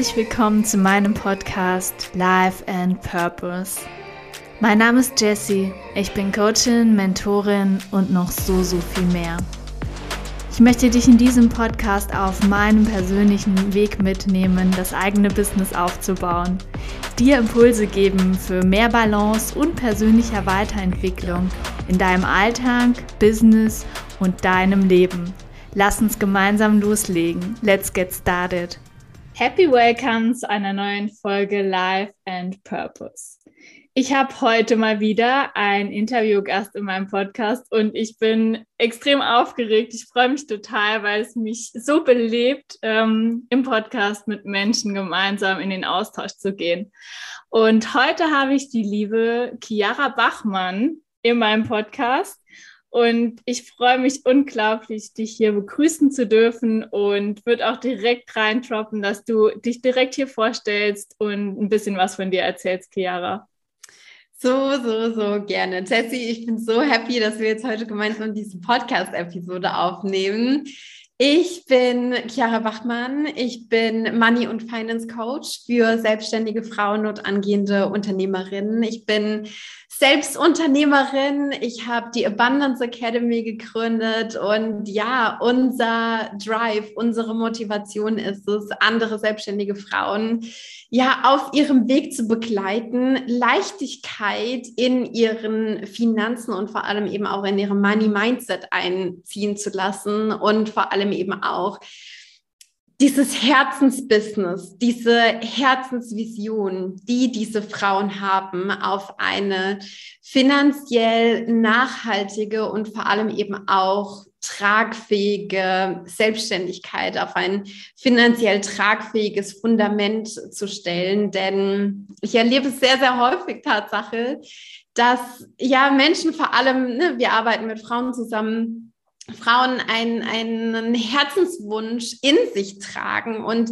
Herzlich willkommen zu meinem Podcast Life and Purpose. Mein Name ist Jessie. Ich bin Coachin, Mentorin und noch so, so viel mehr. Ich möchte dich in diesem Podcast auf meinem persönlichen Weg mitnehmen, das eigene Business aufzubauen, dir Impulse geben für mehr Balance und persönlicher Weiterentwicklung in deinem Alltag, Business und deinem Leben. Lass uns gemeinsam loslegen. Let's get started. Happy Welcome zu einer neuen Folge Life and Purpose. Ich habe heute mal wieder einen Interviewgast in meinem Podcast und ich bin extrem aufgeregt. Ich freue mich total, weil es mich so belebt, ähm, im Podcast mit Menschen gemeinsam in den Austausch zu gehen. Und heute habe ich die liebe Chiara Bachmann in meinem Podcast. Und ich freue mich unglaublich, dich hier begrüßen zu dürfen und würde auch direkt reintroppen, dass du dich direkt hier vorstellst und ein bisschen was von dir erzählst, Chiara. So, so, so gerne. Jessie, ich bin so happy, dass wir jetzt heute gemeinsam diese Podcast-Episode aufnehmen. Ich bin Chiara Bachmann. Ich bin Money- und Finance Coach für selbstständige Frauen und angehende Unternehmerinnen. Ich bin selbst Unternehmerin. Ich habe die Abundance Academy gegründet und ja, unser Drive, unsere Motivation ist es, andere selbstständige Frauen ja auf ihrem Weg zu begleiten, Leichtigkeit in ihren Finanzen und vor allem eben auch in ihrem Money Mindset einziehen zu lassen und vor allem eben auch dieses Herzensbusiness, diese Herzensvision, die diese Frauen haben, auf eine finanziell nachhaltige und vor allem eben auch tragfähige Selbstständigkeit, auf ein finanziell tragfähiges Fundament zu stellen. Denn ich erlebe es sehr, sehr häufig Tatsache, dass ja Menschen vor allem, ne, wir arbeiten mit Frauen zusammen, Frauen einen, einen Herzenswunsch in sich tragen und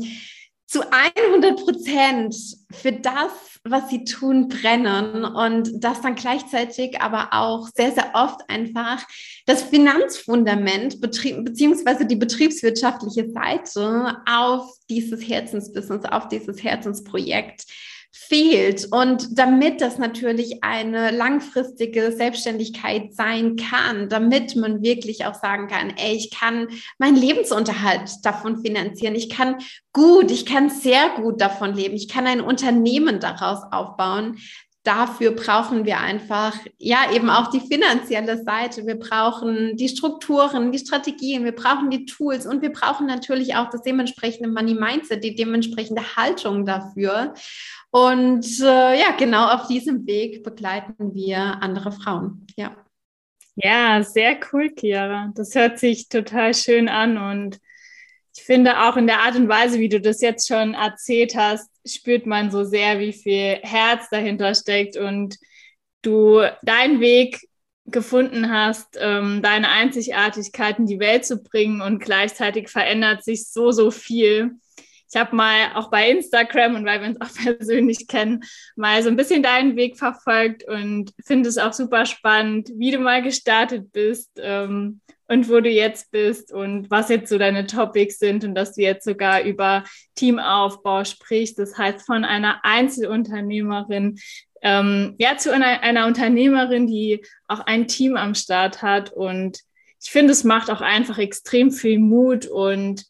zu 100 Prozent für das, was sie tun, brennen und das dann gleichzeitig aber auch sehr, sehr oft einfach das Finanzfundament beziehungsweise die betriebswirtschaftliche Seite auf dieses Herzensbusiness, auf dieses Herzensprojekt fehlt. Und damit das natürlich eine langfristige Selbstständigkeit sein kann, damit man wirklich auch sagen kann, ey, ich kann meinen Lebensunterhalt davon finanzieren, ich kann gut, ich kann sehr gut davon leben, ich kann ein Unternehmen daraus aufbauen, dafür brauchen wir einfach, ja, eben auch die finanzielle Seite. Wir brauchen die Strukturen, die Strategien, wir brauchen die Tools und wir brauchen natürlich auch das dementsprechende Money Mindset, die dementsprechende Haltung dafür. Und äh, ja, genau auf diesem Weg begleiten wir andere Frauen. Ja. Ja, sehr cool, Chiara. Das hört sich total schön an und ich finde auch in der Art und Weise, wie du das jetzt schon erzählt hast, spürt man so sehr, wie viel Herz dahinter steckt und du deinen Weg gefunden hast, ähm, deine Einzigartigkeit in die Welt zu bringen und gleichzeitig verändert sich so, so viel. Ich habe mal auch bei Instagram und weil wir uns auch persönlich kennen, mal so ein bisschen deinen Weg verfolgt und finde es auch super spannend, wie du mal gestartet bist ähm, und wo du jetzt bist und was jetzt so deine Topics sind und dass du jetzt sogar über Teamaufbau sprichst. Das heißt, von einer Einzelunternehmerin ähm, ja zu einer, einer Unternehmerin, die auch ein Team am Start hat. Und ich finde, es macht auch einfach extrem viel Mut und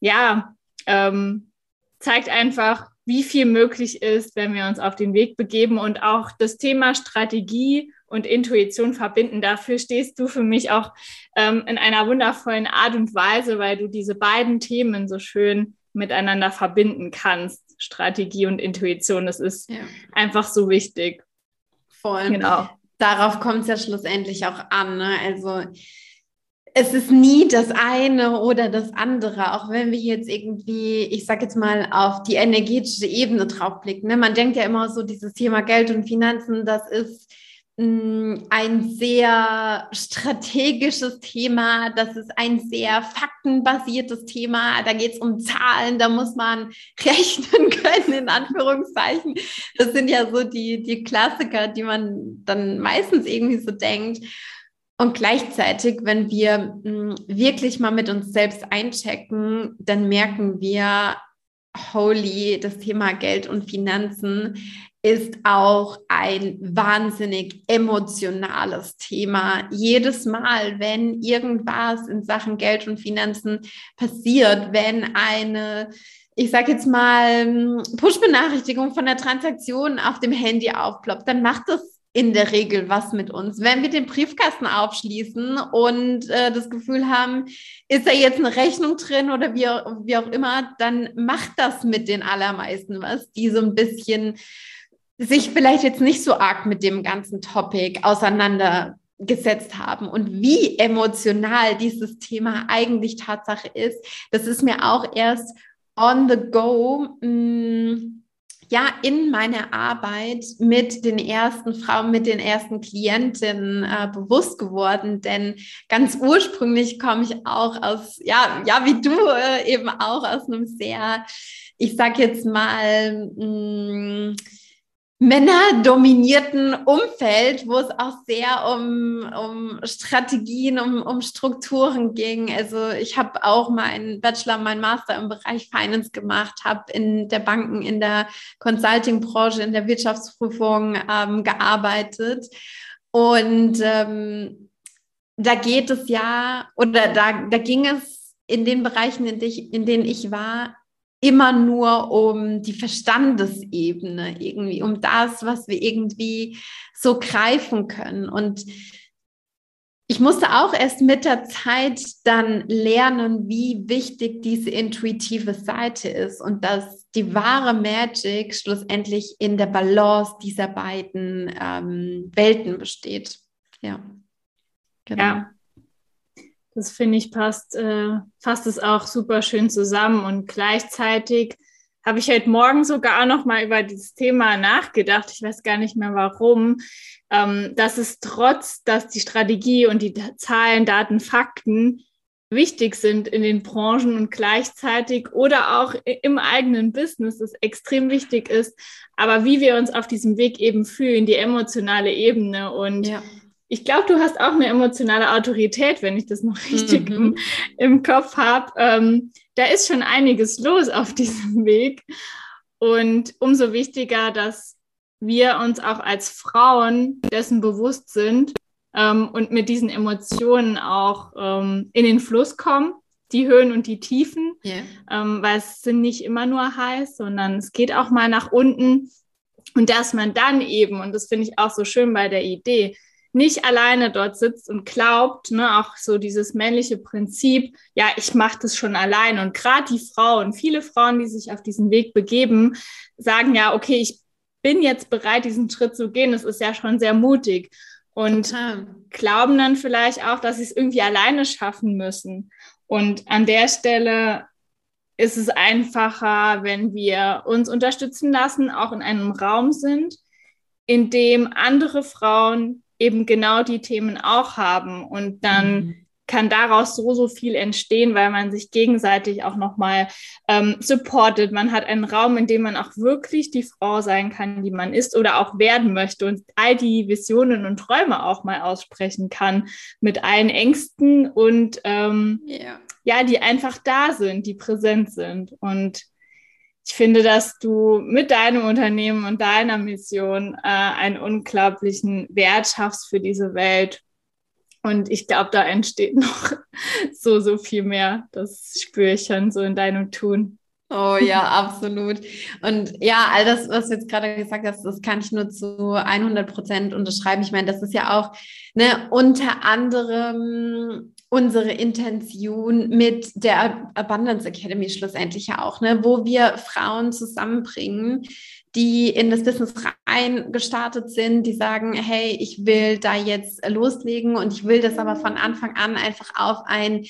ja, ähm, zeigt einfach, wie viel möglich ist, wenn wir uns auf den Weg begeben und auch das Thema Strategie und Intuition verbinden. Dafür stehst du für mich auch ähm, in einer wundervollen Art und Weise, weil du diese beiden Themen so schön miteinander verbinden kannst. Strategie und Intuition, das ist ja. einfach so wichtig. Voll. Genau. Darauf kommt es ja schlussendlich auch an. Ne? Also es ist nie das eine oder das andere, auch wenn wir jetzt irgendwie, ich sage jetzt mal, auf die energetische Ebene draufblicken. Ne? Man denkt ja immer so, dieses Thema Geld und Finanzen, das ist ein sehr strategisches Thema, das ist ein sehr faktenbasiertes Thema, da geht es um Zahlen, da muss man rechnen können, in Anführungszeichen. Das sind ja so die, die Klassiker, die man dann meistens irgendwie so denkt. Und gleichzeitig, wenn wir wirklich mal mit uns selbst einchecken, dann merken wir, holy, das Thema Geld und Finanzen ist auch ein wahnsinnig emotionales Thema. Jedes Mal, wenn irgendwas in Sachen Geld und Finanzen passiert, wenn eine, ich sage jetzt mal, Push-Benachrichtigung von der Transaktion auf dem Handy aufploppt, dann macht das in der Regel was mit uns. Wenn wir den Briefkasten aufschließen und äh, das Gefühl haben, ist da jetzt eine Rechnung drin oder wie, wie auch immer, dann macht das mit den allermeisten was, die so ein bisschen sich vielleicht jetzt nicht so arg mit dem ganzen Topic auseinandergesetzt haben und wie emotional dieses Thema eigentlich Tatsache ist, das ist mir auch erst on the go mh, mm, ja in meiner Arbeit mit den ersten Frauen, mit den ersten Klientinnen äh, bewusst geworden, denn ganz ursprünglich komme ich auch aus, ja, ja, wie du äh, eben auch aus einem sehr, ich sag jetzt mal, mh, mm, männerdominierten Umfeld, wo es auch sehr um, um Strategien, um, um Strukturen ging. Also ich habe auch meinen Bachelor, meinen Master im Bereich Finance gemacht, habe in der Banken, in der Consulting-Branche, in der Wirtschaftsprüfung ähm, gearbeitet. Und ähm, da geht es ja, oder da, da ging es in den Bereichen, in, die, in denen ich war, immer nur um die Verstandesebene irgendwie, um das, was wir irgendwie so greifen können. Und ich musste auch erst mit der Zeit dann lernen, wie wichtig diese intuitive Seite ist und dass die wahre Magic schlussendlich in der Balance dieser beiden ähm, Welten besteht. Ja. Genau. Ja, das finde ich passt, äh, fasst es auch super schön zusammen und gleichzeitig habe ich heute Morgen sogar auch noch mal über dieses Thema nachgedacht. Ich weiß gar nicht mehr warum. Ähm, dass es trotz, dass die Strategie und die Zahlen, Daten, Fakten wichtig sind in den Branchen und gleichzeitig oder auch im eigenen Business es extrem wichtig ist, aber wie wir uns auf diesem Weg eben fühlen, die emotionale Ebene und ja ich glaube, du hast auch eine emotionale Autorität, wenn ich das noch richtig mhm. im, im, Kopf habe. Ähm, da ist schon einiges los auf diesem Weg. Und umso wichtiger, dass wir uns auch als Frauen dessen bewusst sind ähm, und mit diesen Emotionen auch ähm, in den Fluss kommen, die Höhen und die Tiefen, yeah. Ähm, weil es sind nicht immer nur heiß, sondern es geht auch mal nach unten. Und dass man dann eben, und das finde ich auch so schön bei der Idee, nicht alleine dort sitzt und glaubt, ne, auch so dieses männliche Prinzip, ja, ich mache das schon allein. Und gerade die Frauen, viele Frauen, die sich auf diesen Weg begeben, sagen ja, okay, ich bin jetzt bereit, diesen Schritt zu gehen. Das ist ja schon sehr mutig. Und Total. glauben dann vielleicht auch, dass sie es irgendwie alleine schaffen müssen. Und an der Stelle ist es einfacher, wenn wir uns unterstützen lassen, auch in einem Raum sind, in dem andere Frauen eben genau die Themen auch haben. Und dann mhm. kann daraus so, so viel entstehen, weil man sich gegenseitig auch nochmal ähm, supportet. Man hat einen Raum, in dem man auch wirklich die Frau sein kann, die man ist oder auch werden möchte und all die Visionen und Träume auch mal aussprechen kann mit allen Ängsten und ähm, yeah. ja, die einfach da sind, die präsent sind. Und ich finde, dass du mit deinem Unternehmen und deiner Mission äh, einen unglaublichen Wert schaffst für diese Welt. Und ich glaube, da entsteht noch so, so viel mehr. Das spüre ich schon so in deinem Tun. Oh ja, absolut. Und ja, all das, was du jetzt gerade gesagt hast, das kann ich nur zu 100 Prozent unterschreiben. Ich meine, das ist ja auch ne, unter anderem unsere Intention mit der Abundance Academy schlussendlich ja auch, ne, wo wir Frauen zusammenbringen, die in das Business rein gestartet sind, die sagen, hey, ich will da jetzt loslegen und ich will das aber von Anfang an einfach auf ein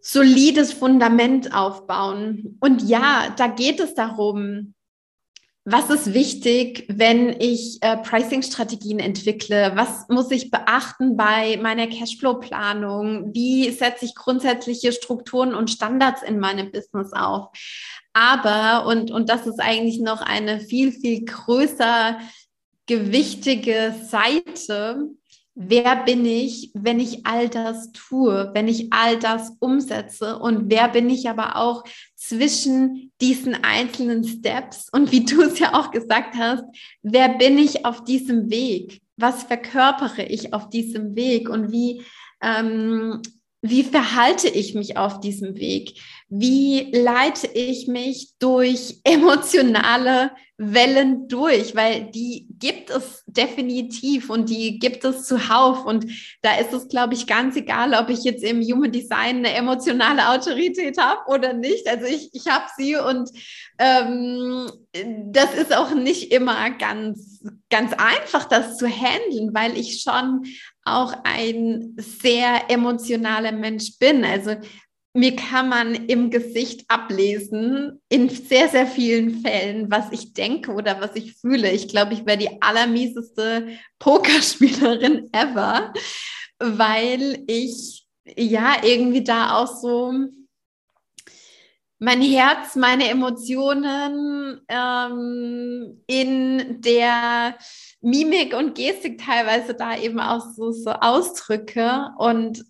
solides Fundament aufbauen. Und ja, da geht es darum, was ist wichtig, wenn ich äh, Pricing-Strategien entwickle? Was muss ich beachten bei meiner Cashflow-Planung? Wie setze ich grundsätzliche Strukturen und Standards in meinem Business auf? Aber, und, und das ist eigentlich noch eine viel, viel größer gewichtige Seite, wer bin ich, wenn ich all das tue, wenn ich all das umsetze und wer bin ich aber auch zwischen diesen einzelnen Steps und wie du es ja auch gesagt hast, wer bin ich auf diesem Weg? Was verkörpere ich auf diesem Weg und wie, ähm, wie verhalte ich mich auf diesem Weg? Wie leite ich mich durch emotionale Wellen durch? Weil die gibt es definitiv und die gibt es zuhauf. Und da ist es, glaube ich, ganz egal, ob ich jetzt im Human Design eine emotionale Autorität habe oder nicht. Also ich, ich habe sie und ähm, das ist auch nicht immer ganz, ganz einfach, das zu handeln, weil ich schon auch ein sehr emotionaler Mensch bin. Also mir kann man im Gesicht ablesen, in sehr, sehr vielen Fällen, was ich denke oder was ich fühle. Ich glaube, ich wäre die allermieseste Pokerspielerin ever, weil ich ja irgendwie da auch so mein Herz, meine Emotionen ähm, in der Mimik und Gestik teilweise da eben auch so, so ausdrücke und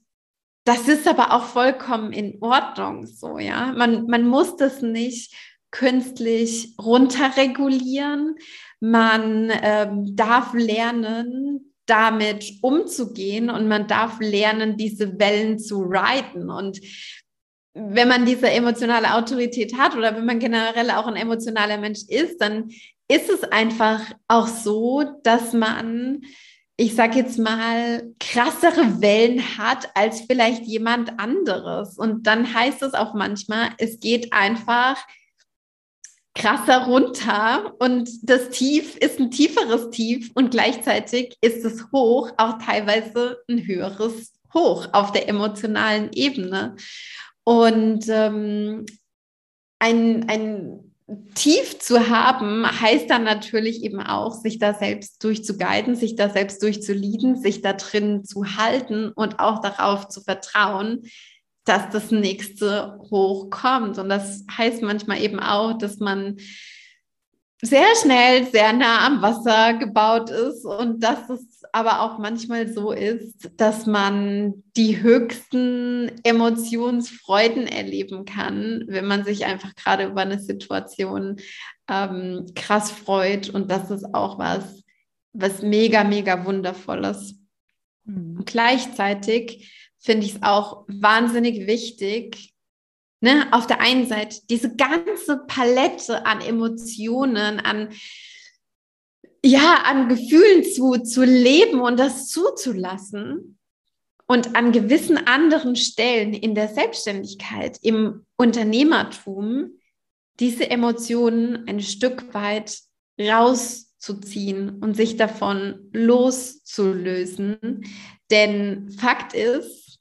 das ist aber auch vollkommen in Ordnung so, ja. Man, man muss das nicht künstlich runterregulieren. Man ähm, darf lernen, damit umzugehen und man darf lernen, diese Wellen zu reiten. Und wenn man diese emotionale Autorität hat oder wenn man generell auch ein emotionaler Mensch ist, dann ist es einfach auch so, dass man ich sag jetzt mal, krassere Wellen hat als vielleicht jemand anderes. Und dann heißt es auch manchmal, es geht einfach krasser runter und das Tief ist ein tieferes Tief und gleichzeitig ist es hoch auch teilweise ein höheres Hoch auf der emotionalen Ebene. Und ähm, ein, ein tief zu haben, heißt dann natürlich eben auch, sich da selbst durchzuguiden, sich da selbst durchzulieden, sich da drin zu halten und auch darauf zu vertrauen, dass das nächste hochkommt. Und das heißt manchmal eben auch, dass man sehr schnell sehr nah am Wasser gebaut ist und dass es aber auch manchmal so ist, dass man die höchsten Emotionsfreuden erleben kann, wenn man sich einfach gerade über eine Situation ähm, krass freut. Und das ist auch was, was mega, mega wundervolles. Mhm. Gleichzeitig finde ich es auch wahnsinnig wichtig, Ne, auf der einen Seite diese ganze Palette an Emotionen, an ja, an Gefühlen zu, zu leben und das zuzulassen. Und an gewissen anderen Stellen in der Selbstständigkeit, im Unternehmertum, diese Emotionen ein Stück weit rauszuziehen und sich davon loszulösen. Denn Fakt ist,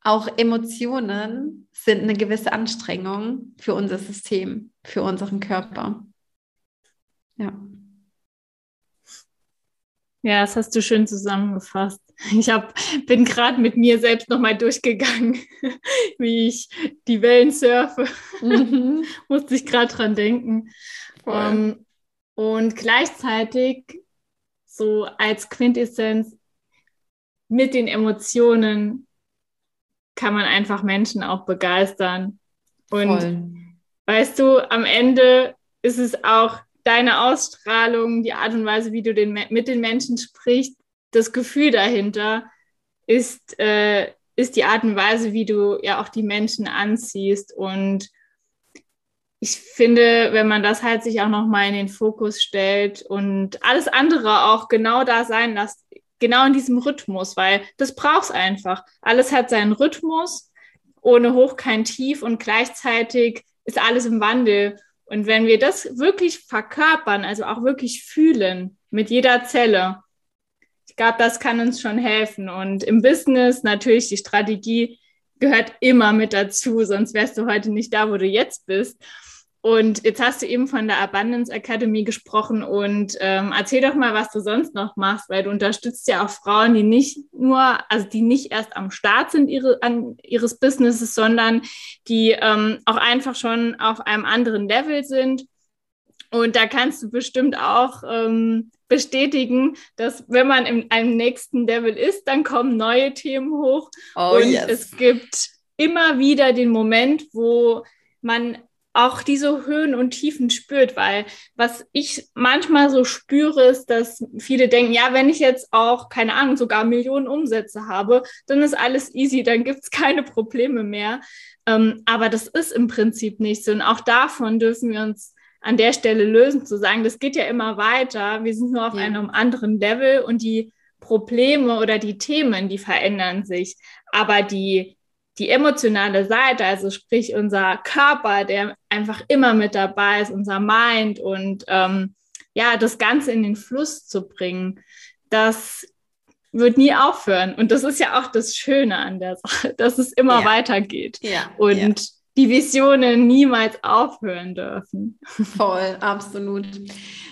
auch Emotionen sind eine gewisse Anstrengung für unser System, für unseren Körper. Ja. Ja, das hast du schön zusammengefasst. Ich hab, bin gerade mit mir selbst nochmal durchgegangen, wie ich die Wellen surfe. Mhm. Musste ich gerade dran denken. Um, ähm, und gleichzeitig so als Quintessenz mit den Emotionen kann man einfach Menschen auch begeistern. Und Voll. weißt du, am Ende ist es auch deine Ausstrahlung, die Art und Weise, wie du den, mit den Menschen sprichst, das Gefühl dahinter ist, äh, ist die Art und Weise, wie du ja auch die Menschen anziehst. Und ich finde, wenn man das halt sich auch nochmal in den Fokus stellt und alles andere auch genau da sein lässt, genau in diesem Rhythmus, weil das brauchst einfach. Alles hat seinen Rhythmus, ohne Hoch kein Tief und gleichzeitig ist alles im Wandel. Und wenn wir das wirklich verkörpern, also auch wirklich fühlen mit jeder Zelle, ich glaube, das kann uns schon helfen. Und im Business natürlich die Strategie gehört immer mit dazu, sonst wärst du heute nicht da, wo du jetzt bist. Und jetzt hast du eben von der Abundance Academy gesprochen und ähm, erzähl doch mal, was du sonst noch machst, weil du unterstützt ja auch Frauen, die nicht nur, also die nicht erst am Start sind ihre, an, ihres Businesses, sondern die ähm, auch einfach schon auf einem anderen Level sind. Und da kannst du bestimmt auch ähm, bestätigen, dass wenn man in einem nächsten Level ist, dann kommen neue Themen hoch. Oh, und yes. es gibt immer wieder den Moment, wo man auch diese Höhen und Tiefen spürt, weil was ich manchmal so spüre, ist, dass viele denken, ja, wenn ich jetzt auch, keine Ahnung, sogar Millionen Umsätze habe, dann ist alles easy, dann gibt es keine Probleme mehr. Ähm, aber das ist im Prinzip nicht so. Und auch davon dürfen wir uns an der Stelle lösen, zu sagen, das geht ja immer weiter, wir sind nur auf ja. einem anderen Level und die Probleme oder die Themen, die verändern sich. Aber die die emotionale Seite, also sprich unser Körper, der einfach immer mit dabei ist, unser Mind und ähm, ja, das Ganze in den Fluss zu bringen, das wird nie aufhören. Und das ist ja auch das Schöne an der Sache, dass es immer ja. weitergeht. Ja. Und ja. Die Visionen niemals aufhören dürfen. Voll, absolut.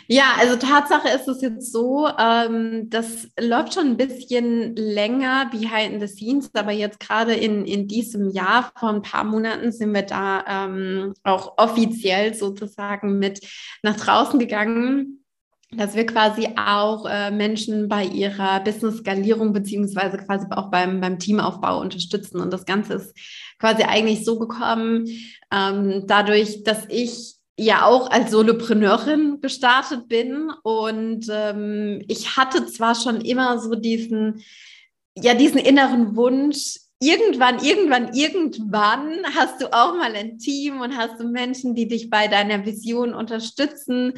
Ja, also Tatsache ist es jetzt so, ähm, das läuft schon ein bisschen länger behind the scenes, aber jetzt gerade in, in diesem Jahr, vor ein paar Monaten, sind wir da ähm, auch offiziell sozusagen mit nach draußen gegangen dass wir quasi auch äh, Menschen bei ihrer Business-Skalierung beziehungsweise quasi auch beim, beim Teamaufbau unterstützen. Und das Ganze ist quasi eigentlich so gekommen, ähm, dadurch, dass ich ja auch als Solopreneurin gestartet bin und ähm, ich hatte zwar schon immer so diesen, ja, diesen inneren Wunsch, irgendwann, irgendwann, irgendwann hast du auch mal ein Team und hast du Menschen, die dich bei deiner Vision unterstützen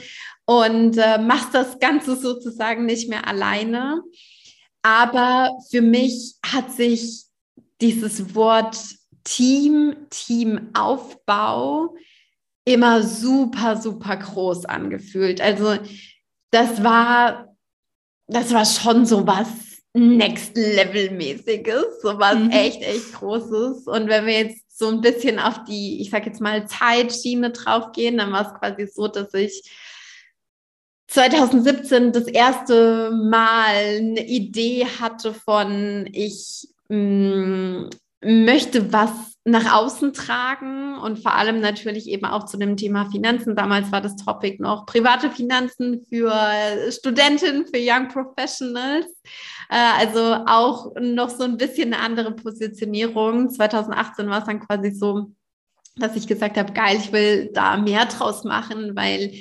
und äh, machst das Ganze sozusagen nicht mehr alleine. Aber für mich hat sich dieses Wort Team, Teamaufbau immer super, super groß angefühlt. Also das war, das war schon so was Next-Level-mäßiges, so was mhm. echt, echt Großes. Und wenn wir jetzt so ein bisschen auf die, ich sag jetzt mal, Zeitschiene draufgehen, dann war es quasi so, dass ich 2017 das erste Mal eine Idee hatte von, ich mm, möchte was nach außen tragen und vor allem natürlich eben auch zu dem Thema Finanzen. Damals war das Topic noch private Finanzen für Studentinnen, für Young Professionals. Äh, also auch noch so ein bisschen eine andere Positionierung. 2018 war es dann quasi so, dass ich gesagt habe, geil, ich will da mehr draus machen, weil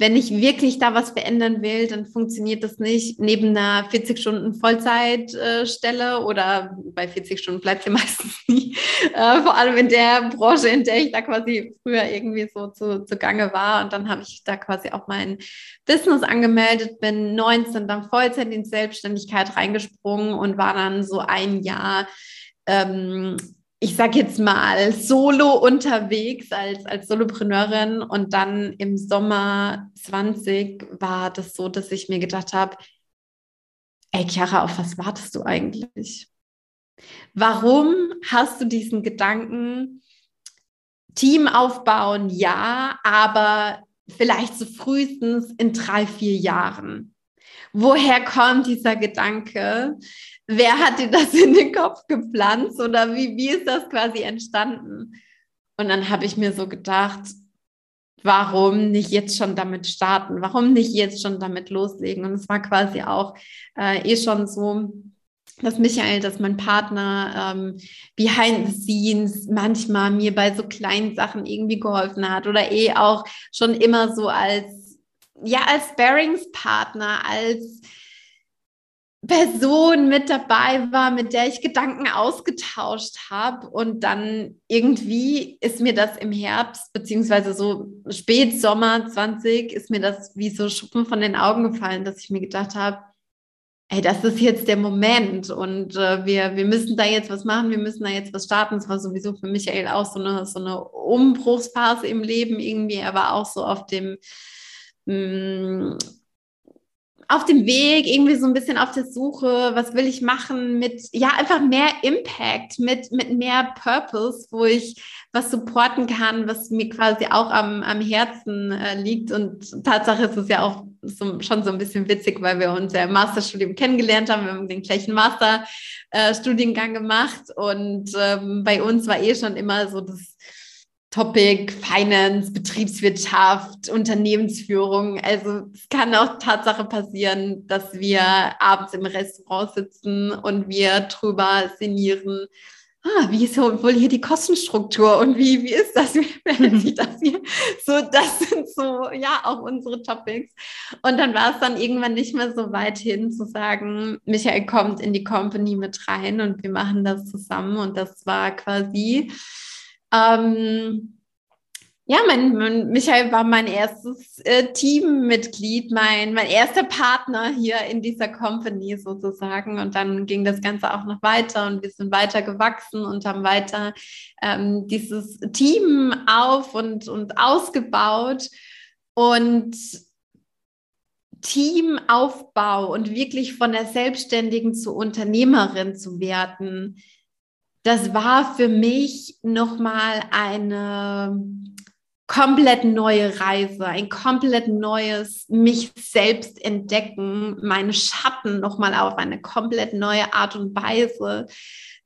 wenn ich wirklich da was verändern will, dann funktioniert das nicht neben einer 40 Stunden Vollzeitstelle oder bei 40 Stunden bleibt sie meistens nie. Äh, vor allem in der Branche, in der ich da quasi früher irgendwie so zu, zu Gange war. Und dann habe ich da quasi auch mein Business angemeldet, bin 19 dann Vollzeit in Selbstständigkeit reingesprungen und war dann so ein Jahr ähm, ich sag jetzt mal, solo unterwegs als, als Solopreneurin und dann im Sommer 20 war das so, dass ich mir gedacht habe, ey Chiara, auf was wartest du eigentlich? Warum hast du diesen Gedanken, Team aufbauen, ja, aber vielleicht so frühestens in drei, vier Jahren? Woher kommt dieser Gedanke? Wer hat dir das in den Kopf gepflanzt oder wie, wie ist das quasi entstanden? Und dann habe ich mir so gedacht, warum nicht jetzt schon damit starten? Warum nicht jetzt schon damit loslegen? Und es war quasi auch äh, eh schon so, dass Michael, dass mein Partner ähm, behind the scenes manchmal mir bei so kleinen Sachen irgendwie geholfen hat oder eh auch schon immer so als, ja, als Bearingspartner, als Person mit dabei war, mit der ich Gedanken ausgetauscht habe. Und dann irgendwie ist mir das im Herbst, beziehungsweise so Spätsommer 20, ist mir das wie so Schuppen von den Augen gefallen, dass ich mir gedacht habe, ey, das ist jetzt der Moment und äh, wir, wir müssen da jetzt was machen, wir müssen da jetzt was starten. Es war sowieso für Michael auch so eine, so eine Umbruchsphase im Leben irgendwie, aber auch so auf dem mm, auf dem Weg, irgendwie so ein bisschen auf der Suche, was will ich machen mit, ja, einfach mehr Impact, mit, mit mehr Purpose, wo ich was supporten kann, was mir quasi auch am, am Herzen äh, liegt. Und Tatsache ist es ja auch so, schon so ein bisschen witzig, weil wir uns ja im Masterstudium kennengelernt haben. Wir haben den gleichen Masterstudiengang äh, gemacht und ähm, bei uns war eh schon immer so das Topic Finance, Betriebswirtschaft, Unternehmensführung. Also es kann auch Tatsache passieren, dass wir abends im Restaurant sitzen und wir drüber sinnieren, ah, wie ist wohl hier die Kostenstruktur und wie, wie ist das, wie sich das hier? So, das sind so, ja, auch unsere Topics. Und dann war es dann irgendwann nicht mehr so weit hin zu sagen, Michael kommt in die Company mit rein und wir machen das zusammen. Und das war quasi, ähm, ja, mein, mein, Michael war mein erstes äh, Teammitglied, mein, mein erster Partner hier in dieser Company sozusagen. Und dann ging das Ganze auch noch weiter und wir sind weiter gewachsen und haben weiter ähm, dieses Team auf und, und ausgebaut. Und Teamaufbau und wirklich von der Selbstständigen zur Unternehmerin zu werden, das war für mich nochmal eine komplett neue Reise, ein komplett neues mich selbst entdecken, meine Schatten nochmal auf eine komplett neue Art und Weise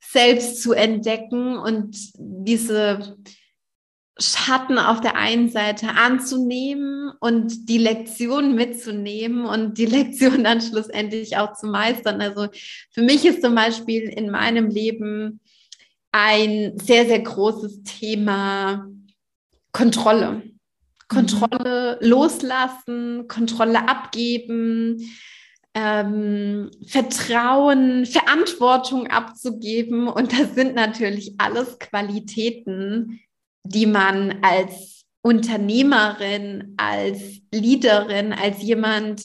selbst zu entdecken und diese Schatten auf der einen Seite anzunehmen und die Lektion mitzunehmen und die Lektion dann schlussendlich auch zu meistern. Also für mich ist zum Beispiel in meinem Leben ein sehr, sehr großes Thema Kontrolle. Kontrolle mhm. loslassen, Kontrolle abgeben, ähm, Vertrauen, Verantwortung abzugeben. Und das sind natürlich alles Qualitäten, die man als Unternehmerin, als Leaderin, als jemand,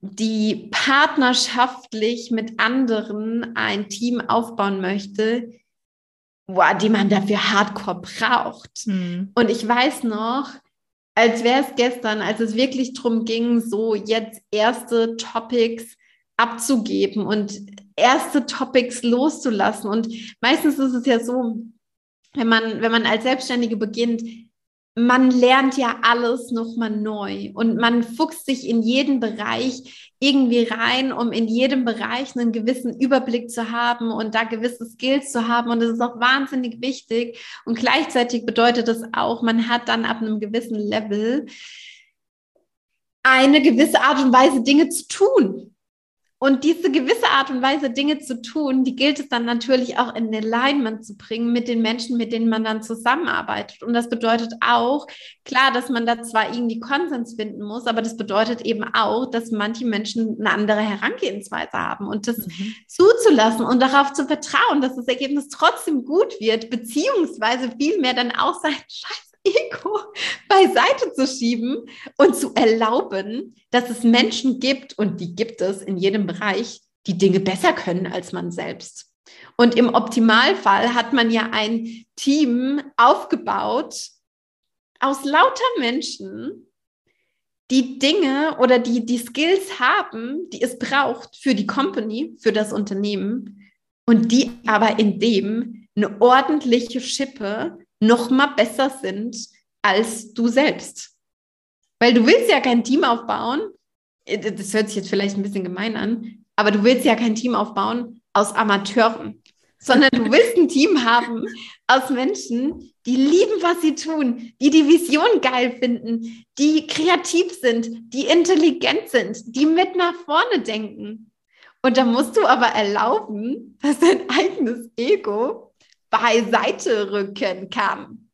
die partnerschaftlich mit anderen ein Team aufbauen möchte, boah, die man dafür hardcore braucht. Mhm. Und ich weiß noch, als wäre es gestern, als es wirklich darum ging, so jetzt erste Topics abzugeben und erste Topics loszulassen. Und meistens ist es ja so, wenn man, wenn man als Selbstständige beginnt, man lernt ja alles nochmal neu und man fuchst sich in jeden Bereich irgendwie rein, um in jedem Bereich einen gewissen Überblick zu haben und da gewisse Skills zu haben. Und das ist auch wahnsinnig wichtig. Und gleichzeitig bedeutet das auch, man hat dann ab einem gewissen Level eine gewisse Art und Weise, Dinge zu tun. Und diese gewisse Art und Weise, Dinge zu tun, die gilt es dann natürlich auch in Alignment zu bringen mit den Menschen, mit denen man dann zusammenarbeitet. Und das bedeutet auch, klar, dass man da zwar irgendwie Konsens finden muss, aber das bedeutet eben auch, dass manche Menschen eine andere Herangehensweise haben und das mhm. zuzulassen und darauf zu vertrauen, dass das Ergebnis trotzdem gut wird, beziehungsweise vielmehr dann auch sein, scheiße, Ego beiseite zu schieben und zu erlauben, dass es Menschen gibt, und die gibt es in jedem Bereich, die Dinge besser können als man selbst. Und im Optimalfall hat man ja ein Team aufgebaut aus lauter Menschen, die Dinge oder die die Skills haben, die es braucht für die Company, für das Unternehmen und die aber in dem eine ordentliche Schippe noch mal besser sind als du selbst. Weil du willst ja kein Team aufbauen, äh, das hört sich jetzt vielleicht ein bisschen gemein an, aber du willst ja kein Team aufbauen aus Amateuren, sondern du willst ein Team haben aus Menschen, die lieben, was sie tun, die die Vision geil finden, die kreativ sind, die intelligent sind, die mit nach vorne denken. Und da musst du aber erlauben, dass dein eigenes Ego beiseite rücken kann.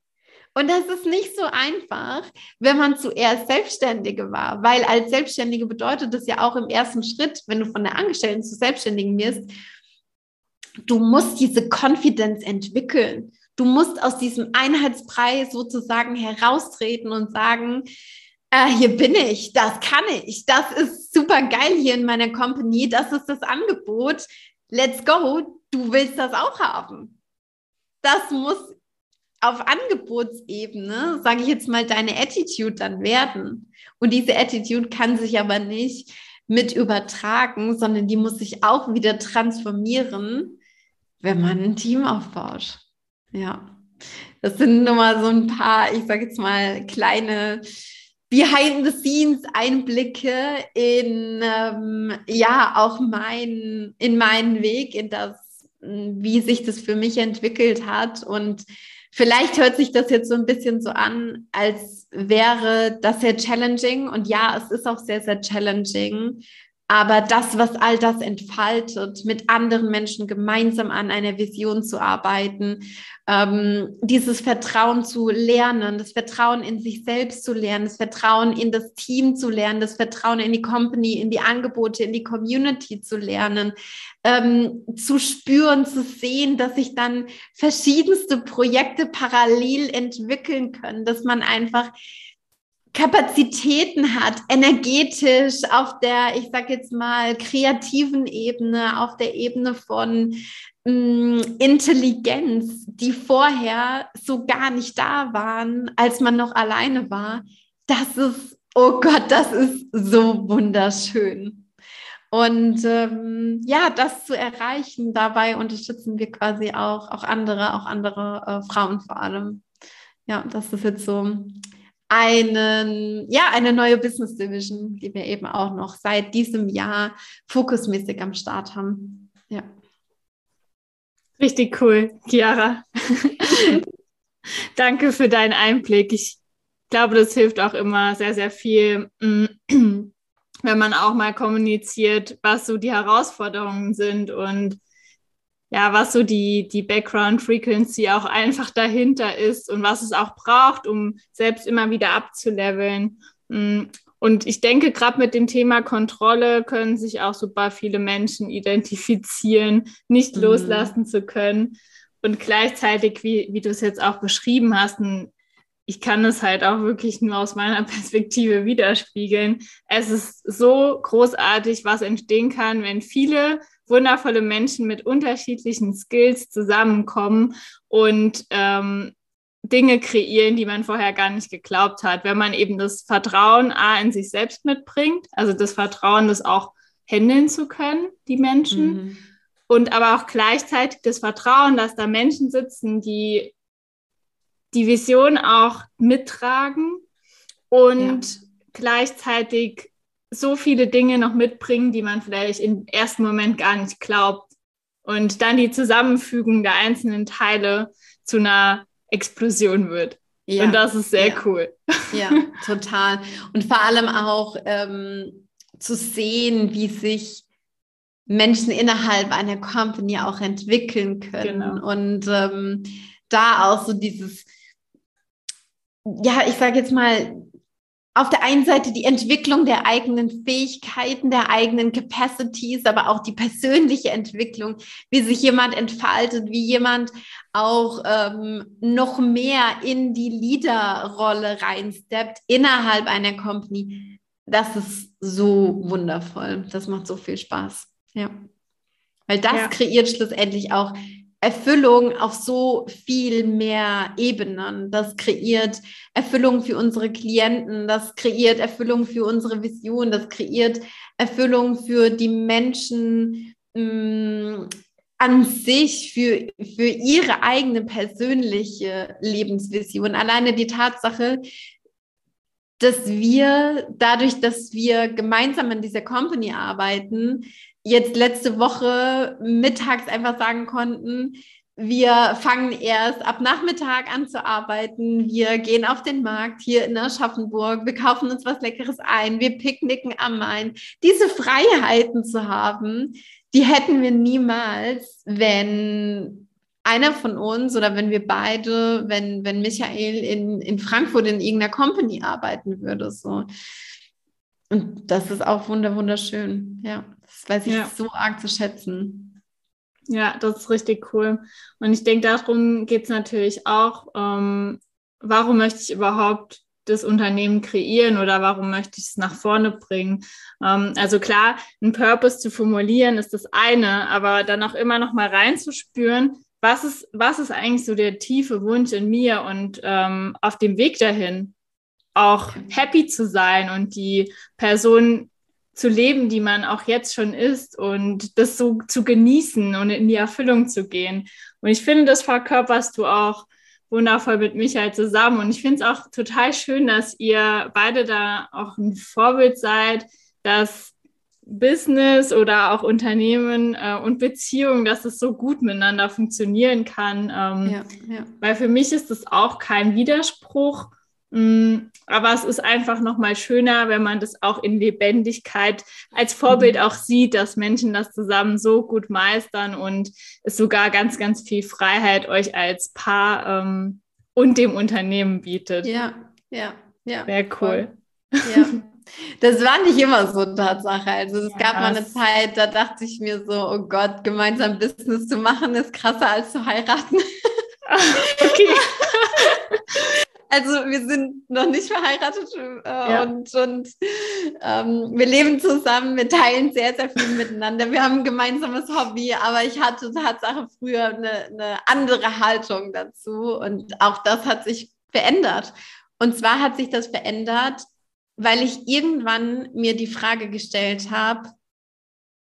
Und das ist nicht so einfach, wenn man zuerst Selbstständige war, weil als Selbstständige bedeutet das ja auch im ersten Schritt, wenn du von der Angestellten zu Selbstständigen wirst, du musst diese Konfidenz entwickeln. Du musst aus diesem Einheitspreis sozusagen heraustreten und sagen, äh, hier bin ich, das kann ich, das ist super geil hier in meiner Company, das ist das Angebot, let's go, du willst das auch haben das muss auf Angebotsebene, sage ich jetzt mal, deine Attitude dann werden. Und diese Attitude kann sich aber nicht mit übertragen, sondern die muss sich auch wieder transformieren, wenn man ein Team aufbaut. Ja, das sind nur mal so ein paar, ich sage jetzt mal, kleine Behind-the-Scenes-Einblicke in, ähm, ja, auch mein, in meinen Weg, in das wie sich das für mich entwickelt hat. Und vielleicht hört sich das jetzt so ein bisschen so an, als wäre das sehr challenging. Und ja, es ist auch sehr, sehr challenging. Aber das, was all das entfaltet, mit anderen Menschen gemeinsam an einer Vision zu arbeiten, ähm, dieses Vertrauen zu lernen, das Vertrauen in sich selbst zu lernen, das Vertrauen in das Team zu lernen, das Vertrauen in die Company, in die Angebote, in die Community zu lernen, ähm, zu spüren, zu sehen, dass sich dann verschiedenste Projekte parallel entwickeln können, dass man einfach Kapazitäten hat, energetisch auf der, ich sag jetzt mal, kreativen Ebene, auf der Ebene von mh, mm, Intelligenz, die vorher so gar nicht da waren, als man noch alleine war. Das ist, oh Gott, das ist so wunderschön. Und ähm, ja, das zu erreichen, dabei unterstützen wir quasi auch, auch andere, auch andere äh, Frauen vor allem. Ja, das ist jetzt so einen, ja, eine neue Business Division, die wir eben auch noch seit diesem Jahr fokusmäßig am Start haben. Ja. Richtig cool, Chiara. Danke für deinen Einblick. Ich glaube, das hilft auch immer sehr, sehr viel, wenn man auch mal kommuniziert, was so die Herausforderungen sind und ja, was so die, die Background Frequency auch einfach dahinter ist und was es auch braucht, um selbst immer wieder abzuleveln. Mm, und ich denke, gerade mit dem Thema Kontrolle können sich auch super viele Menschen identifizieren, nicht mhm. loslassen zu können. Und gleichzeitig, wie, wie du es jetzt auch beschrieben hast, ich kann es halt auch wirklich nur aus meiner Perspektive widerspiegeln. Es ist so großartig, was entstehen kann, wenn viele wundervolle Menschen mit unterschiedlichen Skills zusammenkommen und ähm, Dinge kreieren, die man vorher gar nicht geglaubt hat. Wenn man eben das Vertrauen A in sich selbst mitbringt, also das Vertrauen, das auch handeln zu können, die Menschen. Mhm. Und aber auch gleichzeitig das Vertrauen, dass da Menschen sitzen, die die Vision auch mittragen und ja. gleichzeitig so viele Dinge noch mitbringen, die man vielleicht im ersten Moment gar nicht glaubt. Und dann die Zusammenfügung der einzelnen Teile zu einer Explosion wird. Ja. Und das ist sehr ja. cool. Ja, total. Und vor allem auch ähm, zu sehen, wie sich Menschen innerhalb einer Company auch entwickeln können. Genau. Und ähm, da auch so dieses, ja, ich sage jetzt mal, auf der einen Seite die Entwicklung der eigenen Fähigkeiten, der eigenen Capacities, aber auch die persönliche Entwicklung, wie sich jemand entfaltet, wie jemand auch ähm, noch mehr in die Leaderrolle reinsteppt innerhalb einer Company. Das ist so wundervoll. Das macht so viel Spaß. Ja. Weil das ja. kreiert schlussendlich auch Erfüllung auf so viel mehr Ebenen. Das kreiert Erfüllung für unsere Klienten, das kreiert Erfüllung für unsere Vision, das kreiert Erfüllung für die Menschen mh, mm, an sich, für, für ihre eigene persönliche Lebensvision. Alleine die Tatsache, dass wir dadurch, dass wir gemeinsam in dieser Company arbeiten, jetzt letzte Woche mittags einfach sagen konnten, wir fangen erst ab Nachmittag an zu arbeiten. Wir gehen auf den Markt hier in Aschaffenburg. Wir kaufen uns was Leckeres ein. Wir picknicken am Main. Diese Freiheiten zu haben, die hätten wir niemals, wenn einer von uns oder wenn wir beide, wenn, wenn Michael in, in Frankfurt in irgendeiner Company arbeiten würde. So. Und das ist auch wunderschön. Ja. Das weiß ich ja. so arg zu schätzen. Ja, das ist richtig cool. Und ich denke, darum geht es natürlich auch, ähm, warum möchte ich überhaupt das Unternehmen kreieren oder warum möchte ich es nach vorne bringen? Ähm, also klar, einen Purpose zu formulieren ist das eine, aber dann auch immer noch mal reinzuspüren, was ist, was ist eigentlich so der tiefe Wunsch in mir und ähm, auf dem Weg dahin auch happy zu sein und die Person zu leben, die man auch jetzt schon ist und das so zu genießen und in die Erfüllung zu gehen. Und ich finde, das verkörperst du auch wundervoll mit Michael zusammen. Und ich finde es auch total schön, dass ihr beide da auch ein Vorbild seid, dass Business oder auch Unternehmen äh, und Beziehungen, dass es so gut miteinander funktionieren kann. Ähm, ja, ja. Weil für mich ist es auch kein Widerspruch, aber es ist einfach noch mal schöner, wenn man das auch in Lebendigkeit als Vorbild mhm. auch sieht, dass Menschen das zusammen so gut meistern und es sogar ganz, ganz viel Freiheit euch als Paar ähm, und dem Unternehmen bietet. Ja, ja, ja. Sehr cool. Ja. Das war nicht immer so Tatsache. Also es ja, gab mal eine Zeit, da dachte ich mir so, oh Gott, gemeinsam Business zu machen ist krasser als zu heiraten. okay. Also wir sind noch nicht verheiratet äh, ja. und, und ähm, wir leben zusammen, wir teilen sehr, sehr viel miteinander. Wir haben ein gemeinsames Hobby, aber ich hatte Tatsache früher eine, eine andere Haltung dazu und auch das hat sich verändert. Und zwar hat sich das verändert, weil ich irgendwann mir die Frage gestellt habe,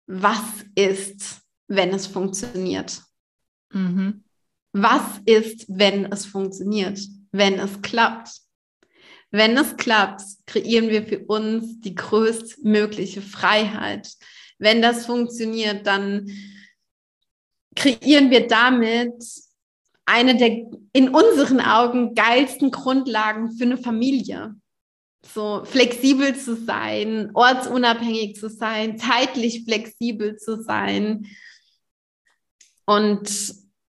was ist, wenn es funktioniert? Mhm. Was ist, wenn es funktioniert? Wenn es klappt. Wenn es klappt, kreieren wir für uns die größtmögliche Freiheit. Wenn das funktioniert, dann kreieren wir damit eine der in unseren Augen geilsten Grundlagen für eine Familie. So flexibel zu sein, ortsunabhängig zu sein, zeitlich flexibel zu sein. Und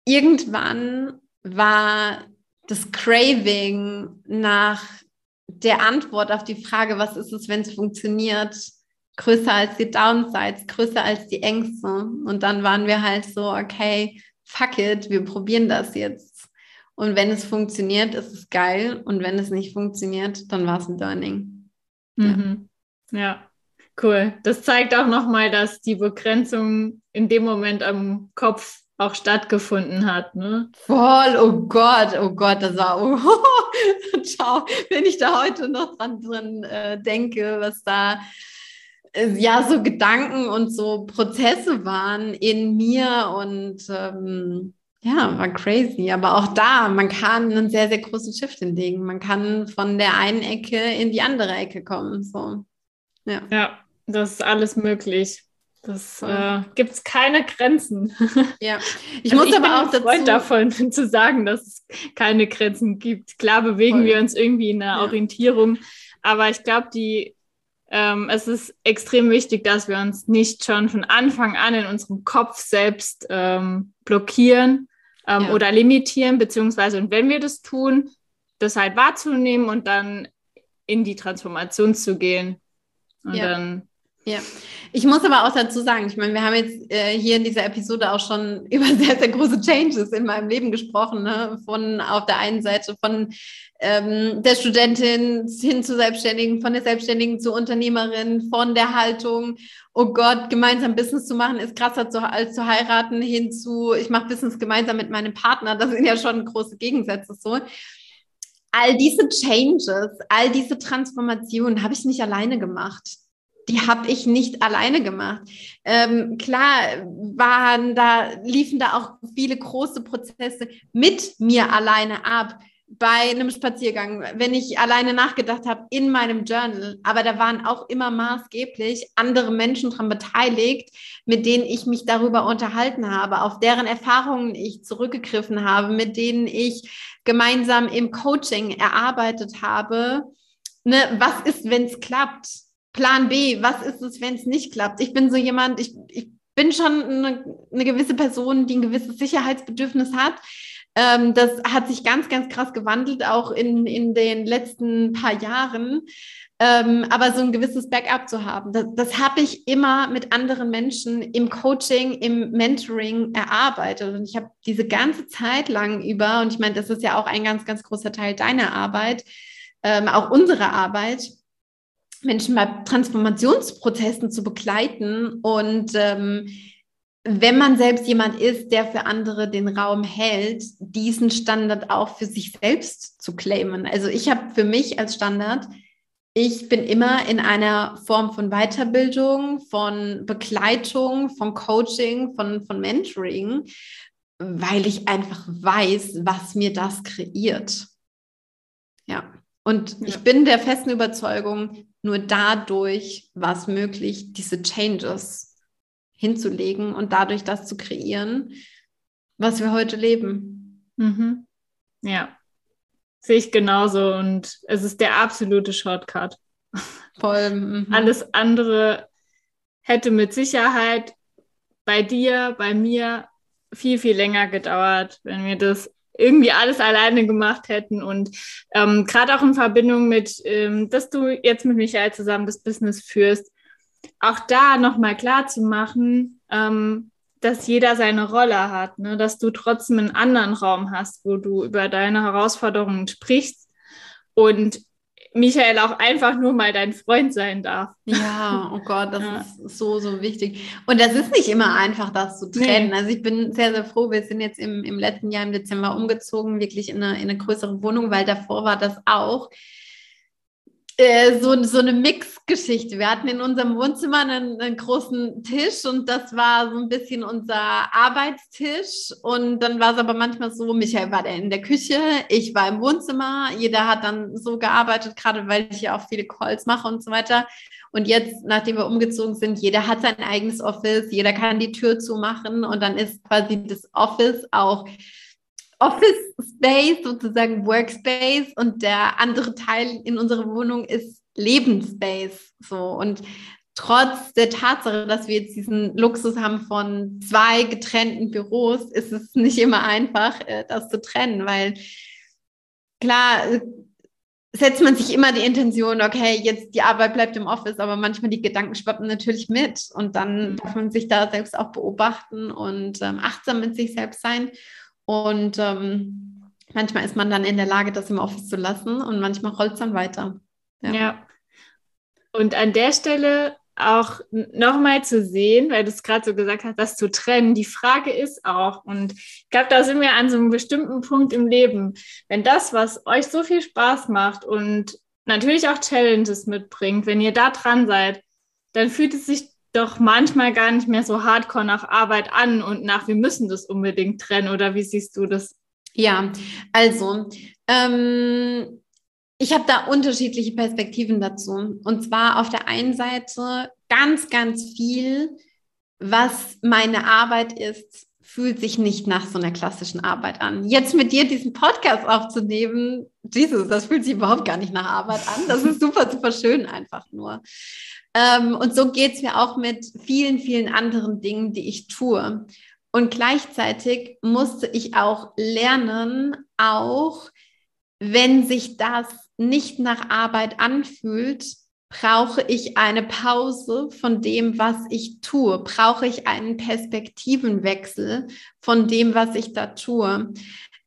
irgendwann war das Craving nach der Antwort auf die Frage, was ist es, wenn es funktioniert, größer als die Downsides, größer als die Ängste. Und dann waren wir halt so, okay, fuck it, wir probieren das jetzt. Und wenn es funktioniert, ist es geil. Und wenn es nicht funktioniert, dann war es ein Learning. Mhm. Ja. ja. cool. Das zeigt auch nochmal, dass die Begrenzung in dem Moment am Kopf auch stattgefunden hat. Ne? Voll, oh Gott, oh Gott, das war, oh, ciao, wenn ich da heute noch dran drin äh, denke, was da äh, ja so Gedanken und so Prozesse waren in mir und ähm, ja, war crazy. Aber auch da, man kann einen sehr, sehr großen Shift hinlegen. Man kann von der einen Ecke in die andere Ecke kommen. So. Ja. ja, das ist alles möglich. Das äh, gibt es keine Grenzen. Ja, ich also muss ich aber auch dazu. Freund davon zu sagen, dass es keine Grenzen gibt. Klar bewegen Voll. wir uns irgendwie in der ja. Orientierung, aber ich glaube, die ähm, es ist extrem wichtig, dass wir uns nicht schon von Anfang an in unserem Kopf selbst ähm, blockieren ähm, ja. oder limitieren, beziehungsweise und wenn wir das tun, das halt wahrzunehmen und dann in die Transformation zu gehen. Und ja. dann ja, ich muss aber auch dazu sagen, ich meine, wir haben jetzt äh, hier in dieser Episode auch schon über sehr, sehr große Changes in meinem Leben gesprochen. Ne? Von auf der einen Seite von ähm, der Studentin hin zur Selbstständigen, von der Selbstständigen zur Unternehmerin, von der Haltung, oh Gott, gemeinsam Business zu machen ist krasser zu, als zu heiraten, hin zu, ich mache Business gemeinsam mit meinem Partner. Das sind ja schon große Gegensätze so. All diese Changes, all diese Transformationen habe ich nicht alleine gemacht die habe ich nicht alleine gemacht. Ähm, klar waren da, liefen da auch viele große Prozesse mit mir alleine ab bei einem Spaziergang, wenn ich alleine nachgedacht habe in meinem Journal. Aber da waren auch immer maßgeblich andere Menschen dran beteiligt, mit denen ich mich darüber unterhalten habe, auf deren Erfahrungen ich zurückgegriffen habe, mit denen ich gemeinsam im Coaching erarbeitet habe. Ne, was ist, wenn es klappt? Plan B, was ist es, wenn es nicht klappt? Ich bin so jemand, ich, ich bin schon eine, eine gewisse Person, die ein gewisses Sicherheitsbedürfnis hat. Ähm, das hat sich ganz, ganz krass gewandelt, auch in, in den letzten paar Jahren. Ähm, aber so ein gewisses Backup zu haben, das, das habe ich immer mit anderen Menschen im Coaching, im Mentoring erarbeitet. Und ich habe diese ganze Zeit lang über, und ich meine, das ist ja auch ein ganz, ganz großer Teil deiner Arbeit, ähm, auch unsere Arbeit, Menschen bei Transformationsprozessen zu begleiten und ähm, wenn man selbst jemand ist, der für andere den Raum hält, diesen Standard auch für sich selbst zu claimen. Also ich habe für mich als Standard, ich bin immer in einer Form von Weiterbildung, von Begleitung, von Coaching, von, von Mentoring, weil ich einfach weiß, was mir das kreiert. Ja. Und ja. ich bin der festen Überzeugung, nur dadurch war es möglich, diese Changes hinzulegen und dadurch das zu kreieren, was wir heute leben. Mhm. Ja, sehe ich genauso und es ist der absolute Shortcut. Voll. Mhm. Alles andere hätte mit Sicherheit bei dir, bei mir viel, viel länger gedauert, wenn wir das irgendwie alles alleine gemacht hätten. Und ähm, gerade auch in Verbindung mit, ähm, dass du jetzt mit Michael zusammen das Business führst, auch da nochmal klar zu machen, ähm, dass jeder seine Rolle hat, ne? dass du trotzdem einen anderen Raum hast, wo du über deine Herausforderungen sprichst und Michael auch einfach nur mal dein Freund sein darf. Ja, oh Gott, das ja. ist so, so wichtig. Und das ist nicht immer einfach, das zu trennen. Nee. Also ich bin sehr, sehr froh. Wir sind jetzt im, im letzten Jahr im Dezember umgezogen, wirklich in eine, in eine größere Wohnung, weil davor war das auch. Äh, so, so eine Mix-Geschichte. Wir hatten in unserem Wohnzimmer einen, einen, großen Tisch und das war so ein bisschen unser Arbeitstisch. Und dann war es aber manchmal so, Michael war in der Küche, ich war im Wohnzimmer. Jeder hat dann so gearbeitet, gerade weil ich ja auch viele Calls mache und so weiter. Und jetzt, nachdem wir umgezogen sind, jeder hat sein eigenes Office, jeder kann die Tür zumachen und dann ist quasi das Office auch Office Space, sozusagen Workspace und der andere Teil in unserer Wohnung ist Lebensspace. So und trotz der Tatsache, dass wir jetzt diesen Luxus haben von zwei getrennten Büros, ist es nicht immer einfach, äh, das zu trennen, weil klar setzt man sich immer die Intention, okay, jetzt die Arbeit bleibt im Office, aber manchmal die Gedanken schwappen natürlich mit und dann mhm. darf man sich da selbst auch beobachten und ähm, achtsam mit sich selbst sein. Und ähm, manchmal ist man dann in der Lage, das im Office zu lassen und manchmal rollt es dann weiter. Ja. ja. Und an der Stelle auch nochmal zu sehen, weil du es gerade so gesagt hast, das zu trennen. Die Frage ist auch, und ich glaube, da sind wir an so einem bestimmten Punkt im Leben, wenn das, was euch so viel Spaß macht und natürlich auch Challenges mitbringt, wenn ihr da dran seid, dann fühlt es sich doch manchmal gar nicht mehr so hardcore nach Arbeit an und nach, wir müssen das unbedingt trennen. Oder wie siehst du das? Ja, also ähm, ich habe da unterschiedliche Perspektiven dazu. Und zwar auf der einen Seite ganz, ganz viel, was meine Arbeit ist, fühlt sich nicht nach so einer klassischen Arbeit an. Jetzt mit dir diesen Podcast aufzunehmen, Jesus, das fühlt sich überhaupt gar nicht nach Arbeit an. Das ist super, super schön einfach nur. Ähm, und so geht es mir auch mit vielen, vielen anderen Dingen, die ich tue. Und gleichzeitig musste ich auch lernen, auch wenn sich das nicht nach Arbeit anfühlt, brauche ich eine Pause von dem, was ich tue? Brauche ich einen Perspektivenwechsel von dem, was ich da tue?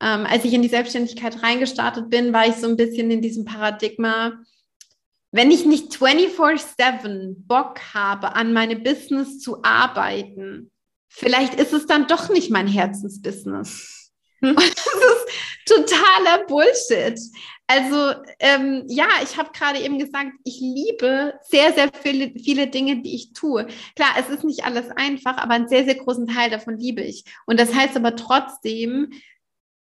Ähm, als ich in die Selbstständigkeit reingestartet bin, war ich so ein bisschen in diesem Paradigma, wenn ich nicht 24/7 Bock habe, an meine Business zu arbeiten, vielleicht ist es dann doch nicht mein Herzensbusiness. Hm. das ist totaler Bullshit. Also ähm, ja, ich habe gerade eben gesagt, ich liebe sehr, sehr viele, viele Dinge, die ich tue. Klar, es ist nicht alles einfach, aber einen sehr, sehr großen Teil davon liebe ich. Und das heißt aber trotzdem,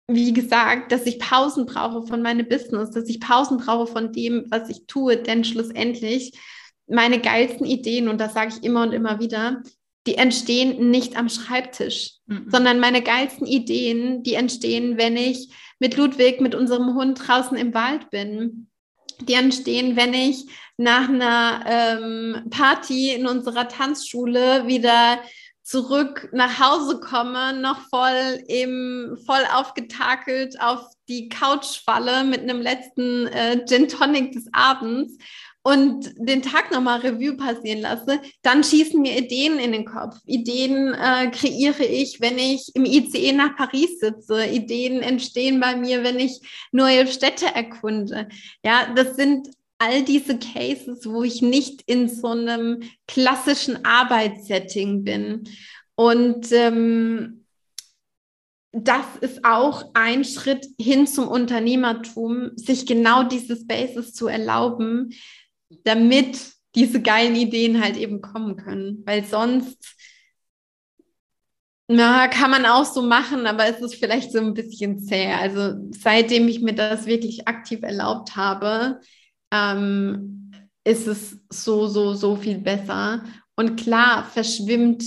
wie gesagt, dass ich Pausen brauche von meinem Business, dass ich Pausen brauche von dem, was ich tue, denn schlussendlich meine geilsten Ideen, und das sage ich immer und immer wieder, die entstehen nicht am Schreibtisch, mhm. sondern meine geilsten Ideen, die entstehen, wenn ich mit Ludwig, mit unserem Hund draußen im Wald bin. Die entstehen, wenn ich nach einer ähm, Party in unserer Tanzschule wieder zurück nach Hause komme, noch voll im voll aufgetakelt auf die Couch falle mit einem letzten äh, Gin Tonic des Abends und den Tag nochmal Revue passieren lasse, dann schießen mir Ideen in den Kopf. Ideen äh, kreiere ich, wenn ich im ICE nach Paris sitze. Ideen entstehen bei mir, wenn ich neue Städte erkunde. Ja, das sind all diese Cases, wo ich nicht in so einem klassischen Arbeitssetting bin. Und ähm, das ist auch ein Schritt hin zum Unternehmertum, sich genau diese Spaces zu erlauben, damit diese geilen Ideen halt eben kommen können. Weil sonst na, kann man auch so machen, aber es ist vielleicht so ein bisschen zäh. Also seitdem ich mir das wirklich aktiv erlaubt habe, ähm, ist es so, so, so viel besser. Und klar, verschwimmt,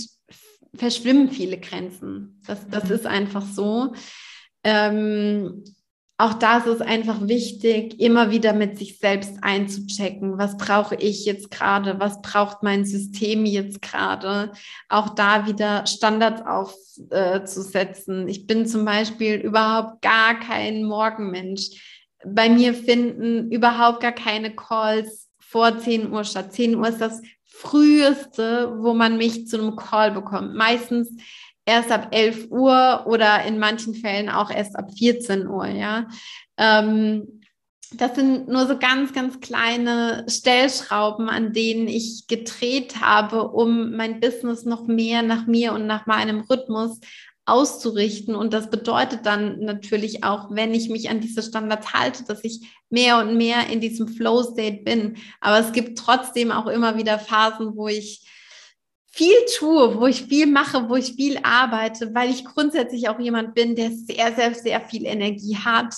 verschwimmen viele Grenzen. Das, das mhm. ist einfach so. Ähm, auch da ist es einfach wichtig, immer wieder mit sich selbst einzuchecken. Was brauche ich jetzt gerade? Was braucht mein System jetzt gerade? Auch da wieder Standards aufzusetzen. Äh, ich bin zum Beispiel überhaupt gar kein Morgenmensch. Bei mir finden überhaupt gar keine Calls vor 10 Uhr statt. 10 Uhr ist das früheste, wo man mich zu einem Call bekommt. Meistens erst ab 11 Uhr oder in manchen Fällen auch erst ab 14 Uhr, ja. Ähm, das sind nur so ganz, ganz kleine Stellschrauben, an denen ich gedreht habe, um mein Business noch mehr nach mir und nach meinem Rhythmus auszurichten. Und das bedeutet dann natürlich auch, wenn ich mich an diese Standards halte, dass ich mehr und mehr in diesem Flow-State bin. Aber es gibt trotzdem auch immer wieder Phasen, wo ich viel tue, wo ich viel mache, wo ich viel arbeite, weil ich grundsätzlich auch jemand bin, der sehr, sehr, sehr viel Energie hat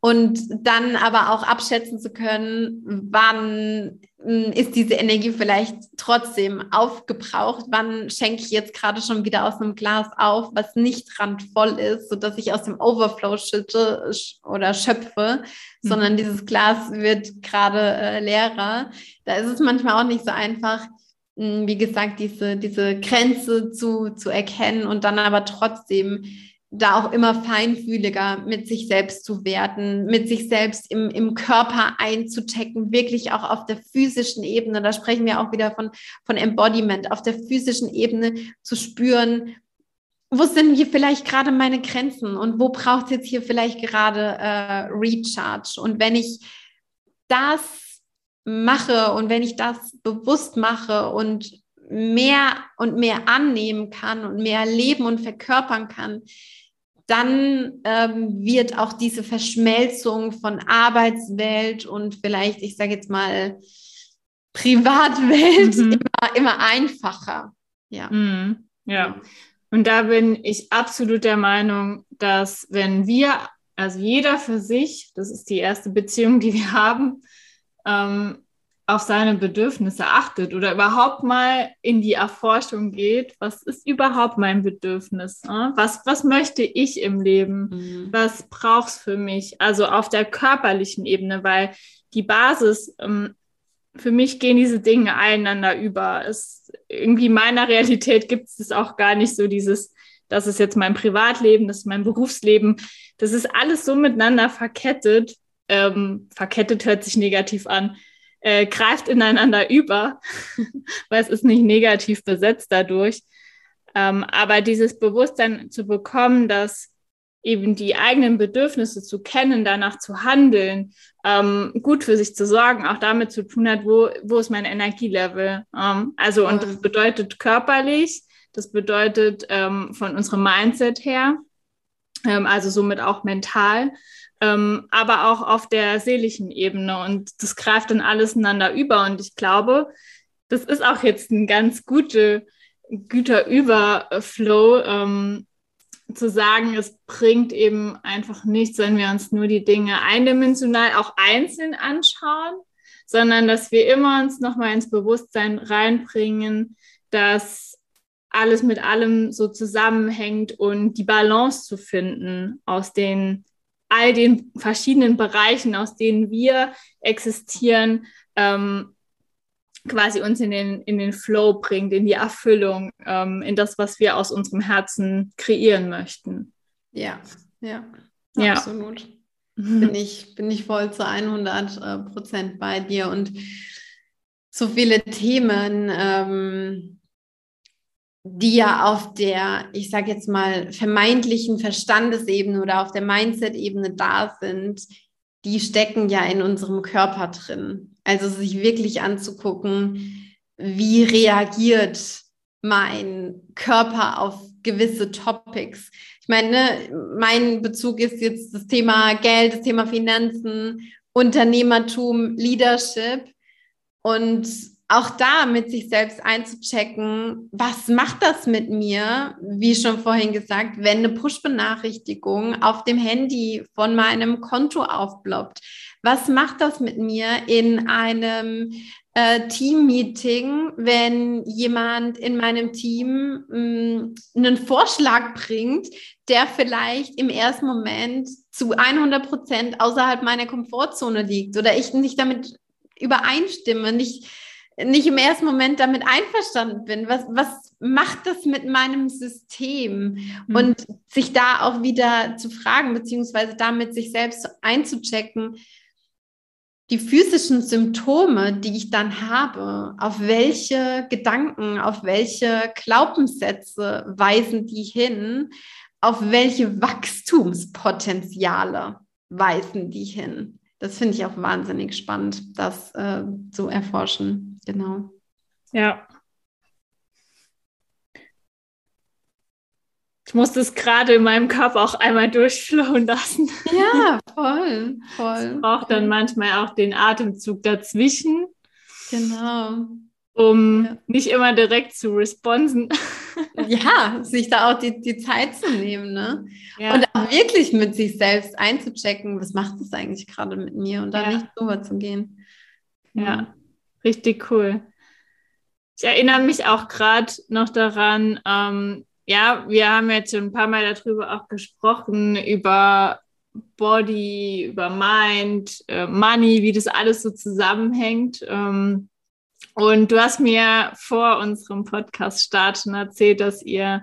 und dann aber auch abschätzen zu können, wann ist diese Energie vielleicht trotzdem aufgebraucht, wann schenke ich jetzt gerade schon wieder aus einem Glas auf, was nicht randvoll ist, sodass ich aus dem Overflow schütte oder schöpfe, mhm. sondern dieses Glas wird gerade äh, leerer. Da ist es manchmal auch nicht so einfach, wie gesagt, diese, diese Grenze zu, zu erkennen und dann aber trotzdem da auch immer feinfühliger mit sich selbst zu werden, mit sich selbst im, im Körper einzuchecken, wirklich auch auf der physischen Ebene, da sprechen wir auch wieder von, von Embodiment, auf der physischen Ebene zu spüren, wo sind hier vielleicht gerade meine Grenzen und wo braucht es jetzt hier vielleicht gerade äh, Recharge? Und wenn ich das mache und wenn ich das bewusst mache und mehr und mehr annehmen kann und mehr leben und verkörpern kann, dann ähm, wird auch diese Verschmelzung von Arbeitswelt und vielleicht, ich sage jetzt mal, Privatwelt mhm. immer, immer einfacher. Ja. Mhm. ja. Und da bin ich absolut der Meinung, dass wenn wir, also jeder für sich, das ist die erste Beziehung, die wir haben, ähm, auf seine Bedürfnisse achtet oder überhaupt mal in die Erforschung geht, was ist überhaupt mein Bedürfnis? Äh? Was, was möchte ich im Leben? Mhm. Was brauchst für mich? Also auf der körperlichen Ebene, weil die Basis, ähm, für mich gehen diese Dinge einander über. Es, irgendwie in meiner Realität gibt es auch gar nicht so dieses, das ist jetzt mein Privatleben, das ist mein Berufsleben. Das ist alles so miteinander verkettet, ähm, verkettet hört sich negativ an, äh, greift ineinander über, weil es ist nicht negativ besetzt dadurch. Ähm, aber dieses Bewusstsein zu bekommen, dass eben die eigenen Bedürfnisse zu kennen, danach zu handeln, ähm, gut für sich zu sorgen, auch damit zu tun hat, wo, wo ist mein Energielevel. Ähm, also, und das bedeutet körperlich, das bedeutet ähm, von unserem Mindset her, ähm, also somit auch mental, ähm, aber auch auf der seelischen Ebene. Und das greift dann alles ineinander über. Und ich glaube, das ist auch jetzt ein ganz gute, guter Überflow, ähm, zu sagen, es bringt eben einfach nichts, wenn wir uns nur die Dinge eindimensional auch einzeln anschauen, sondern dass wir immer uns nochmal ins Bewusstsein reinbringen, dass alles mit allem so zusammenhängt und die Balance zu finden aus den all den verschiedenen Bereichen, aus denen wir existieren, ähm, quasi uns in den, in den Flow bringt, in die Erfüllung, ähm, in das, was wir aus unserem Herzen kreieren möchten. Ja, ja, ja. absolut. Bin ich, bin ich voll zu 100 äh, Prozent bei dir und so viele Themen, ähm, die ja auf der, ich sage jetzt mal, vermeintlichen Verstandesebene oder auf der Mindset-Ebene da sind, die stecken ja in unserem Körper drin. Also sich wirklich anzugucken, wie reagiert mein Körper auf gewisse Topics. Ich meine, ne, mein Bezug ist jetzt das Thema Geld, das Thema Finanzen, Unternehmertum, Leadership. Und auch da mit sich selbst einzuchecken, was macht das mit mir? Wie schon vorhin gesagt, wenn eine Push-Benachrichtigung auf dem Handy von meinem Konto aufploppt, was macht das mit mir in einem äh, Team-Meeting, wenn jemand in meinem Team mh, mm, einen Vorschlag bringt, der vielleicht im ersten Moment zu 100 Prozent außerhalb meiner Komfortzone liegt oder ich nicht damit übereinstimme, nicht, nicht im ersten Moment damit einverstanden bin. Was, was macht das mit meinem System? Mhm. Und sich da auch wieder zu fragen, beziehungsweise damit sich selbst einzuchecken, die physischen Symptome, die ich dann habe, auf welche Gedanken, auf welche Glaubenssätze weisen die hin? Auf welche Wachstumspotenziale weisen die hin? Das finde ich auch wahnsinnig spannend, das äh, zu erforschen. Genau. Ja, Ich muss das gerade in meinem Kopf auch einmal durchflowen lassen. Ja, voll, voll. Ich brauche dann manchmal auch den Atemzug dazwischen. Genau. Um ja. nicht immer direkt zu responsen. Ja, sich da auch die, die Zeit zu nehmen, ne? Ja. Und auch wirklich mit sich selbst einzuchecken, was macht das eigentlich gerade mit mir und da ja. nicht drüber zu gehen. Ja, richtig cool. Ich erinnere mich auch gerade noch daran, ähm, ja, wir haben jetzt schon ein paar Mal darüber auch gesprochen, über Body, über Mind, äh, Money, wie das alles so zusammenhängt. Ähm, und du hast mir vor unserem Podcast-Start schon erzählt, dass ihr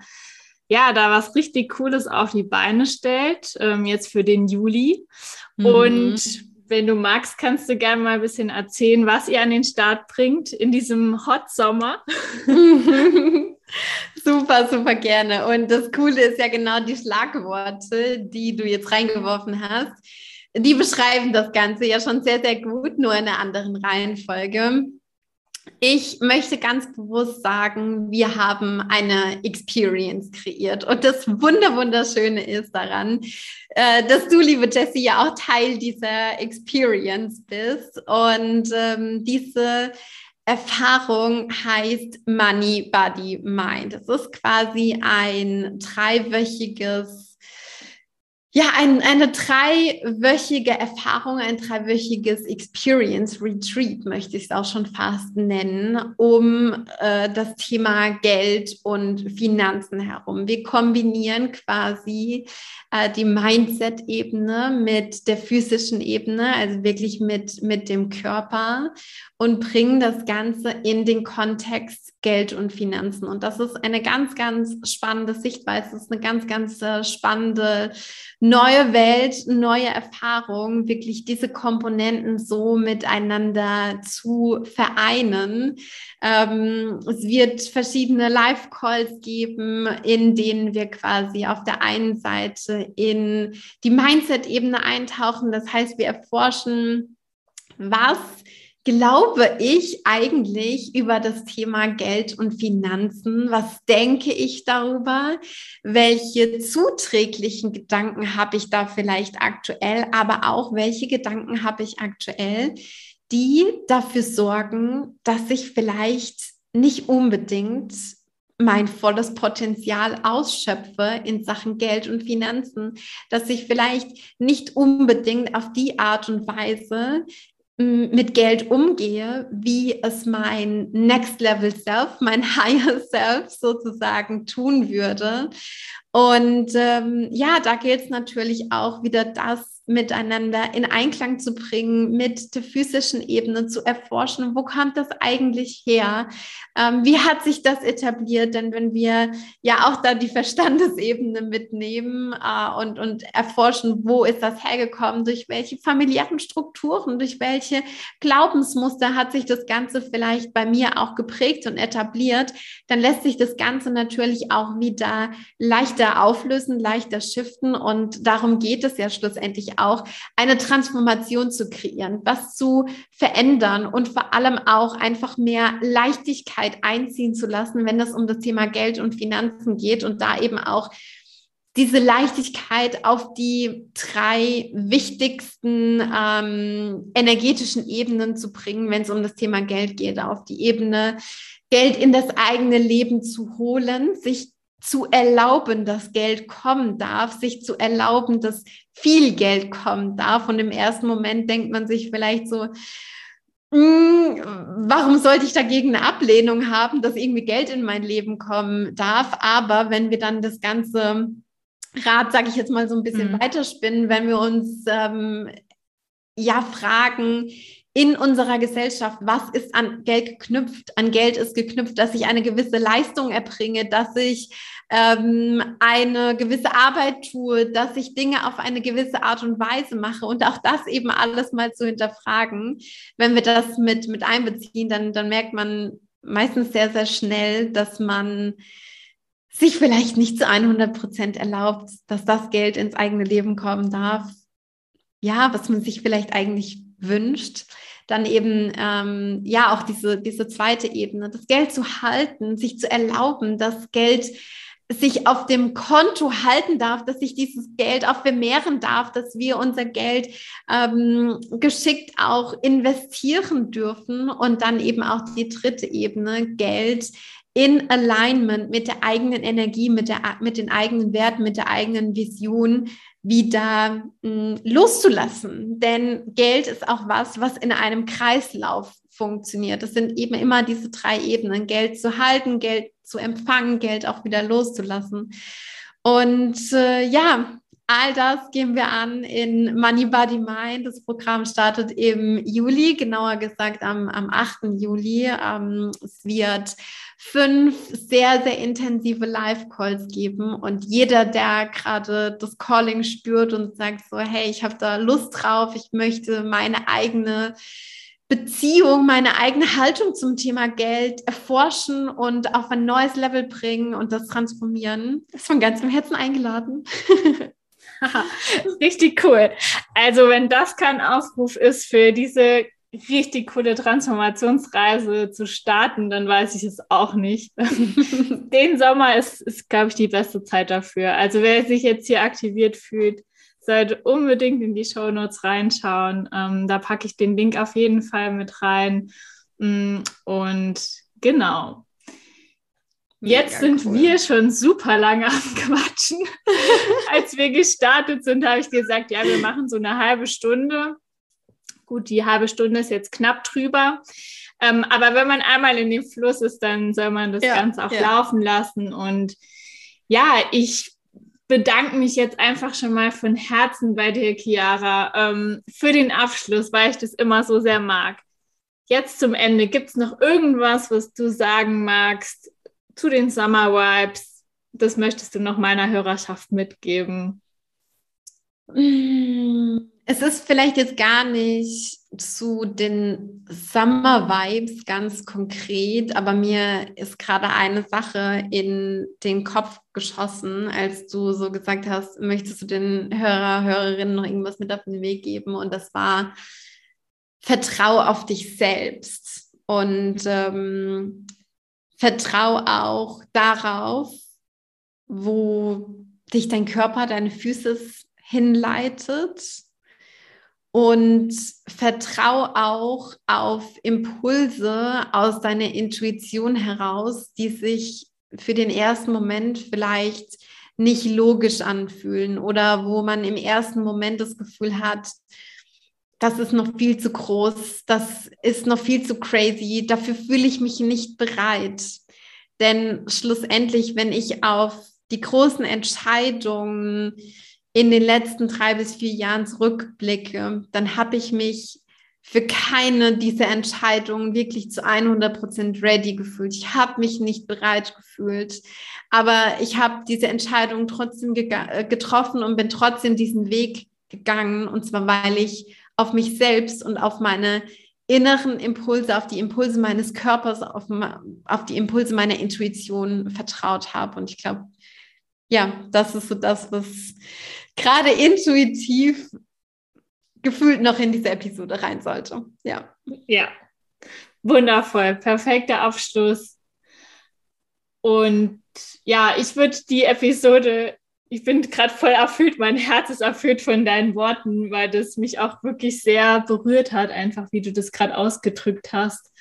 ja da was richtig Cooles auf die Beine stellt, ähm, jetzt für den Juli. Mhm. Und wenn du magst, kannst du gerne mal ein bisschen erzählen, was ihr an den Start bringt in diesem Hot Sommer. super, super gerne. Und das Coole ist ja genau die Schlagworte, die du jetzt reingeworfen hast. Die beschreiben das Ganze ja schon sehr, sehr gut, nur in einer anderen Reihenfolge. Ich möchte ganz bewusst sagen, wir haben eine Experience kreiert. Und das Wunder, Wunderschöne ist daran, äh, dass du, liebe Jessie, ja auch Teil dieser Experience bist. Und ähm, diese Erfahrung heißt Money, Body, Mind. Es ist quasi ein dreiwöchiges ja, ein, eine dreiwöchige Erfahrung, ein dreiwöchiges Experience Retreat möchte ich es auch schon fast nennen, um äh, das Thema Geld und Finanzen herum. Wir kombinieren quasi äh, die Mindset-Ebene mit der physischen Ebene, also wirklich mit, mit dem Körper und bringen das Ganze in den Kontext Geld und Finanzen. Und das ist eine ganz, ganz spannende Sichtweise. Das ist eine ganz, ganz äh, spannende neue Welt, neue Erfahrung, wirklich diese Komponenten so miteinander zu vereinen. Ähm, es wird verschiedene Live-Calls geben, in denen wir quasi auf der einen Seite in die Mindset-Ebene eintauchen. Das heißt, wir erforschen, was glaube ich eigentlich über das Thema Geld und Finanzen? Was denke ich darüber? Welche zuträglichen Gedanken habe ich da vielleicht aktuell? Aber auch welche Gedanken habe ich aktuell, die dafür sorgen, dass ich vielleicht nicht unbedingt mein volles Potenzial ausschöpfe in Sachen Geld und Finanzen, dass ich vielleicht nicht unbedingt auf die Art und Weise mit Geld umgehe, wie es mein Next Level Self, mein Higher Self sozusagen tun würde. Und ähm, ja, da gilt es natürlich auch wieder das miteinander in Einklang zu bringen, mit der physischen Ebene zu erforschen, wo kommt das eigentlich her? Ähm, wie hat sich das etabliert? Denn wenn wir ja auch da die Verstandesebene mitnehmen äh, und, und erforschen, wo ist das hergekommen, durch welche familiären Strukturen, durch welche Glaubensmuster hat sich das Ganze vielleicht bei mir auch geprägt und etabliert, dann lässt sich das Ganze natürlich auch wieder leichter auflösen, leichter shiften und darum geht es ja schlussendlich auch, eine Transformation zu kreieren, was zu verändern und vor allem auch einfach mehr Leichtigkeit einziehen zu lassen, wenn es um das Thema Geld und Finanzen geht und da eben auch diese Leichtigkeit auf die drei wichtigsten ähm, energetischen Ebenen zu bringen, wenn es um das Thema Geld geht, auf die Ebene Geld in das eigene Leben zu holen, sich zu erlauben, dass Geld kommen darf, sich zu erlauben, dass viel Geld kommen darf. Und im ersten Moment denkt man sich vielleicht so, hm, warum sollte ich dagegen eine Ablehnung haben, dass irgendwie Geld in mein Leben kommen darf? Aber wenn wir dann das ganze Rad, sage ich jetzt mal, so ein bisschen mhm. weiterspinnen, wenn wir uns ähm, ja fragen, in unserer Gesellschaft, was ist an Geld geknüpft? An Geld ist geknüpft, dass ich eine gewisse Leistung erbringe, dass ich ähm, eine gewisse Arbeit tue, dass ich Dinge auf eine gewisse Art und Weise mache und auch das eben alles mal zu hinterfragen. Wenn wir das mit, mit einbeziehen, dann, dann merkt man meistens sehr, sehr schnell, dass man sich vielleicht nicht zu 100 Prozent erlaubt, dass das Geld ins eigene Leben kommen darf. Ja, was man sich vielleicht eigentlich wünscht. Dann eben ähm, ja auch diese, diese zweite Ebene, das Geld zu halten, sich zu erlauben, dass Geld sich auf dem Konto halten darf, dass sich dieses Geld auch vermehren darf, dass wir unser Geld ähm, geschickt auch investieren dürfen und dann eben auch die dritte Ebene, Geld in Alignment mit der eigenen Energie, mit, der, mit den eigenen Werten, mit der eigenen Vision wieder mh, hm, loszulassen. Denn Geld ist auch was, was in einem Kreislauf funktioniert. Das sind eben immer diese drei Ebenen. Geld zu halten, Geld zu empfangen, Geld auch wieder loszulassen. Und äh, ja, all das gehen wir an in Money Body Mind. Das Programm startet im Juli, genauer gesagt am, am 8. Juli. Ähm, es wird fünf sehr, sehr intensive Live-Calls geben und jeder, der gerade das Calling spürt und sagt so, hey, ich habe da Lust drauf, ich möchte meine eigene Beziehung, meine eigene Haltung zum Thema Geld erforschen und auf ein neues Level bringen und das transformieren, ist von ganzem Herzen eingeladen. Richtig cool. Also wenn das kein Aufruf ist für diese richtig coole Transformationsreise zu starten, dann weiß ich es auch nicht. Den Sommer ist, ist glaube ich, die beste Zeit dafür. Also wer sich jetzt hier aktiviert fühlt, sollte unbedingt in die Show Notes reinschauen. Ähm, da packe ich den Link auf jeden Fall mit rein. Mm, und genau. Jetzt Mega sind cool. wir schon super lange am Quatschen. Als wir gestartet sind, habe ich gesagt, ja, wir machen so eine halbe Stunde. Gut, die halbe Stunde ist jetzt knapp drüber. Ähm, aber wenn man einmal in dem Fluss ist, dann soll man das ja, Ganze auch ja. laufen lassen. Und ja, ich bedanke mich jetzt einfach schon mal von Herzen bei dir, Chiara, ähm, für den Abschluss, weil ich das immer so sehr mag. Jetzt zum Ende, gibt es noch irgendwas, was du sagen magst zu den Summer Vibes? Das möchtest du noch meiner Hörerschaft mitgeben? Mm. Es ist vielleicht jetzt gar nicht zu den Summer Vibes ganz konkret, aber mir ist gerade eine Sache in den Kopf geschossen, als du so gesagt hast, möchtest du den Hörer, Hörerinnen noch irgendwas mit auf den Weg geben? Und das war, vertrau auf dich selbst und ähm, vertrau auch darauf, wo dich dein Körper, deine Füße hinleitet und vertrau auch auf Impulse aus deiner Intuition heraus, die sich für den ersten Moment vielleicht nicht logisch anfühlen oder wo man im ersten Moment das Gefühl hat, das ist noch viel zu groß, das ist noch viel zu crazy, dafür fühle ich mich nicht bereit. Denn schlussendlich, wenn ich auf die großen Entscheidungen in den letzten drei bis vier Jahren zurückblicke, dann habe ich mich für keine dieser Entscheidungen wirklich zu 100 Prozent ready gefühlt. Ich habe mich nicht bereit gefühlt, aber ich habe diese Entscheidung trotzdem äh, getroffen und bin trotzdem diesen Weg gegangen. Und zwar, weil ich auf mich selbst und auf meine inneren Impulse, auf die Impulse meines Körpers, auf, auf die Impulse meiner Intuition vertraut habe. Und ich glaube, ja, das ist so das, was gerade intuitiv gefühlt noch in diese Episode rein sollte. Ja. Ja. Wundervoll. Perfekter Abschluss. Und ja, ich würde die Episode, ich bin gerade voll erfüllt, mein Herz ist erfüllt von deinen Worten, weil das mich auch wirklich sehr berührt hat, einfach wie du das gerade ausgedrückt hast.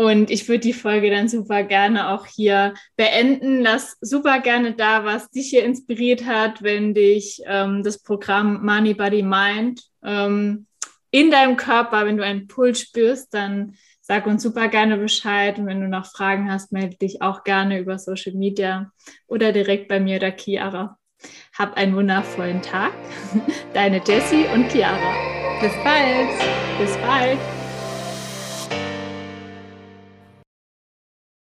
Und ich würde die Folge dann super gerne auch hier beenden. Lass super gerne da, was dich hier inspiriert hat, wenn dich ähm, das Programm Money Body Mind ähm, in deinem Körper, wenn du einen Puls spürst, dann sag uns super gerne Bescheid. Und wenn du noch Fragen hast, melde dich auch gerne über Social Media oder direkt bei mir oder Chiara. Hab einen wundervollen Tag. Deine Jessie und Chiara. Bis bald. Bis bald.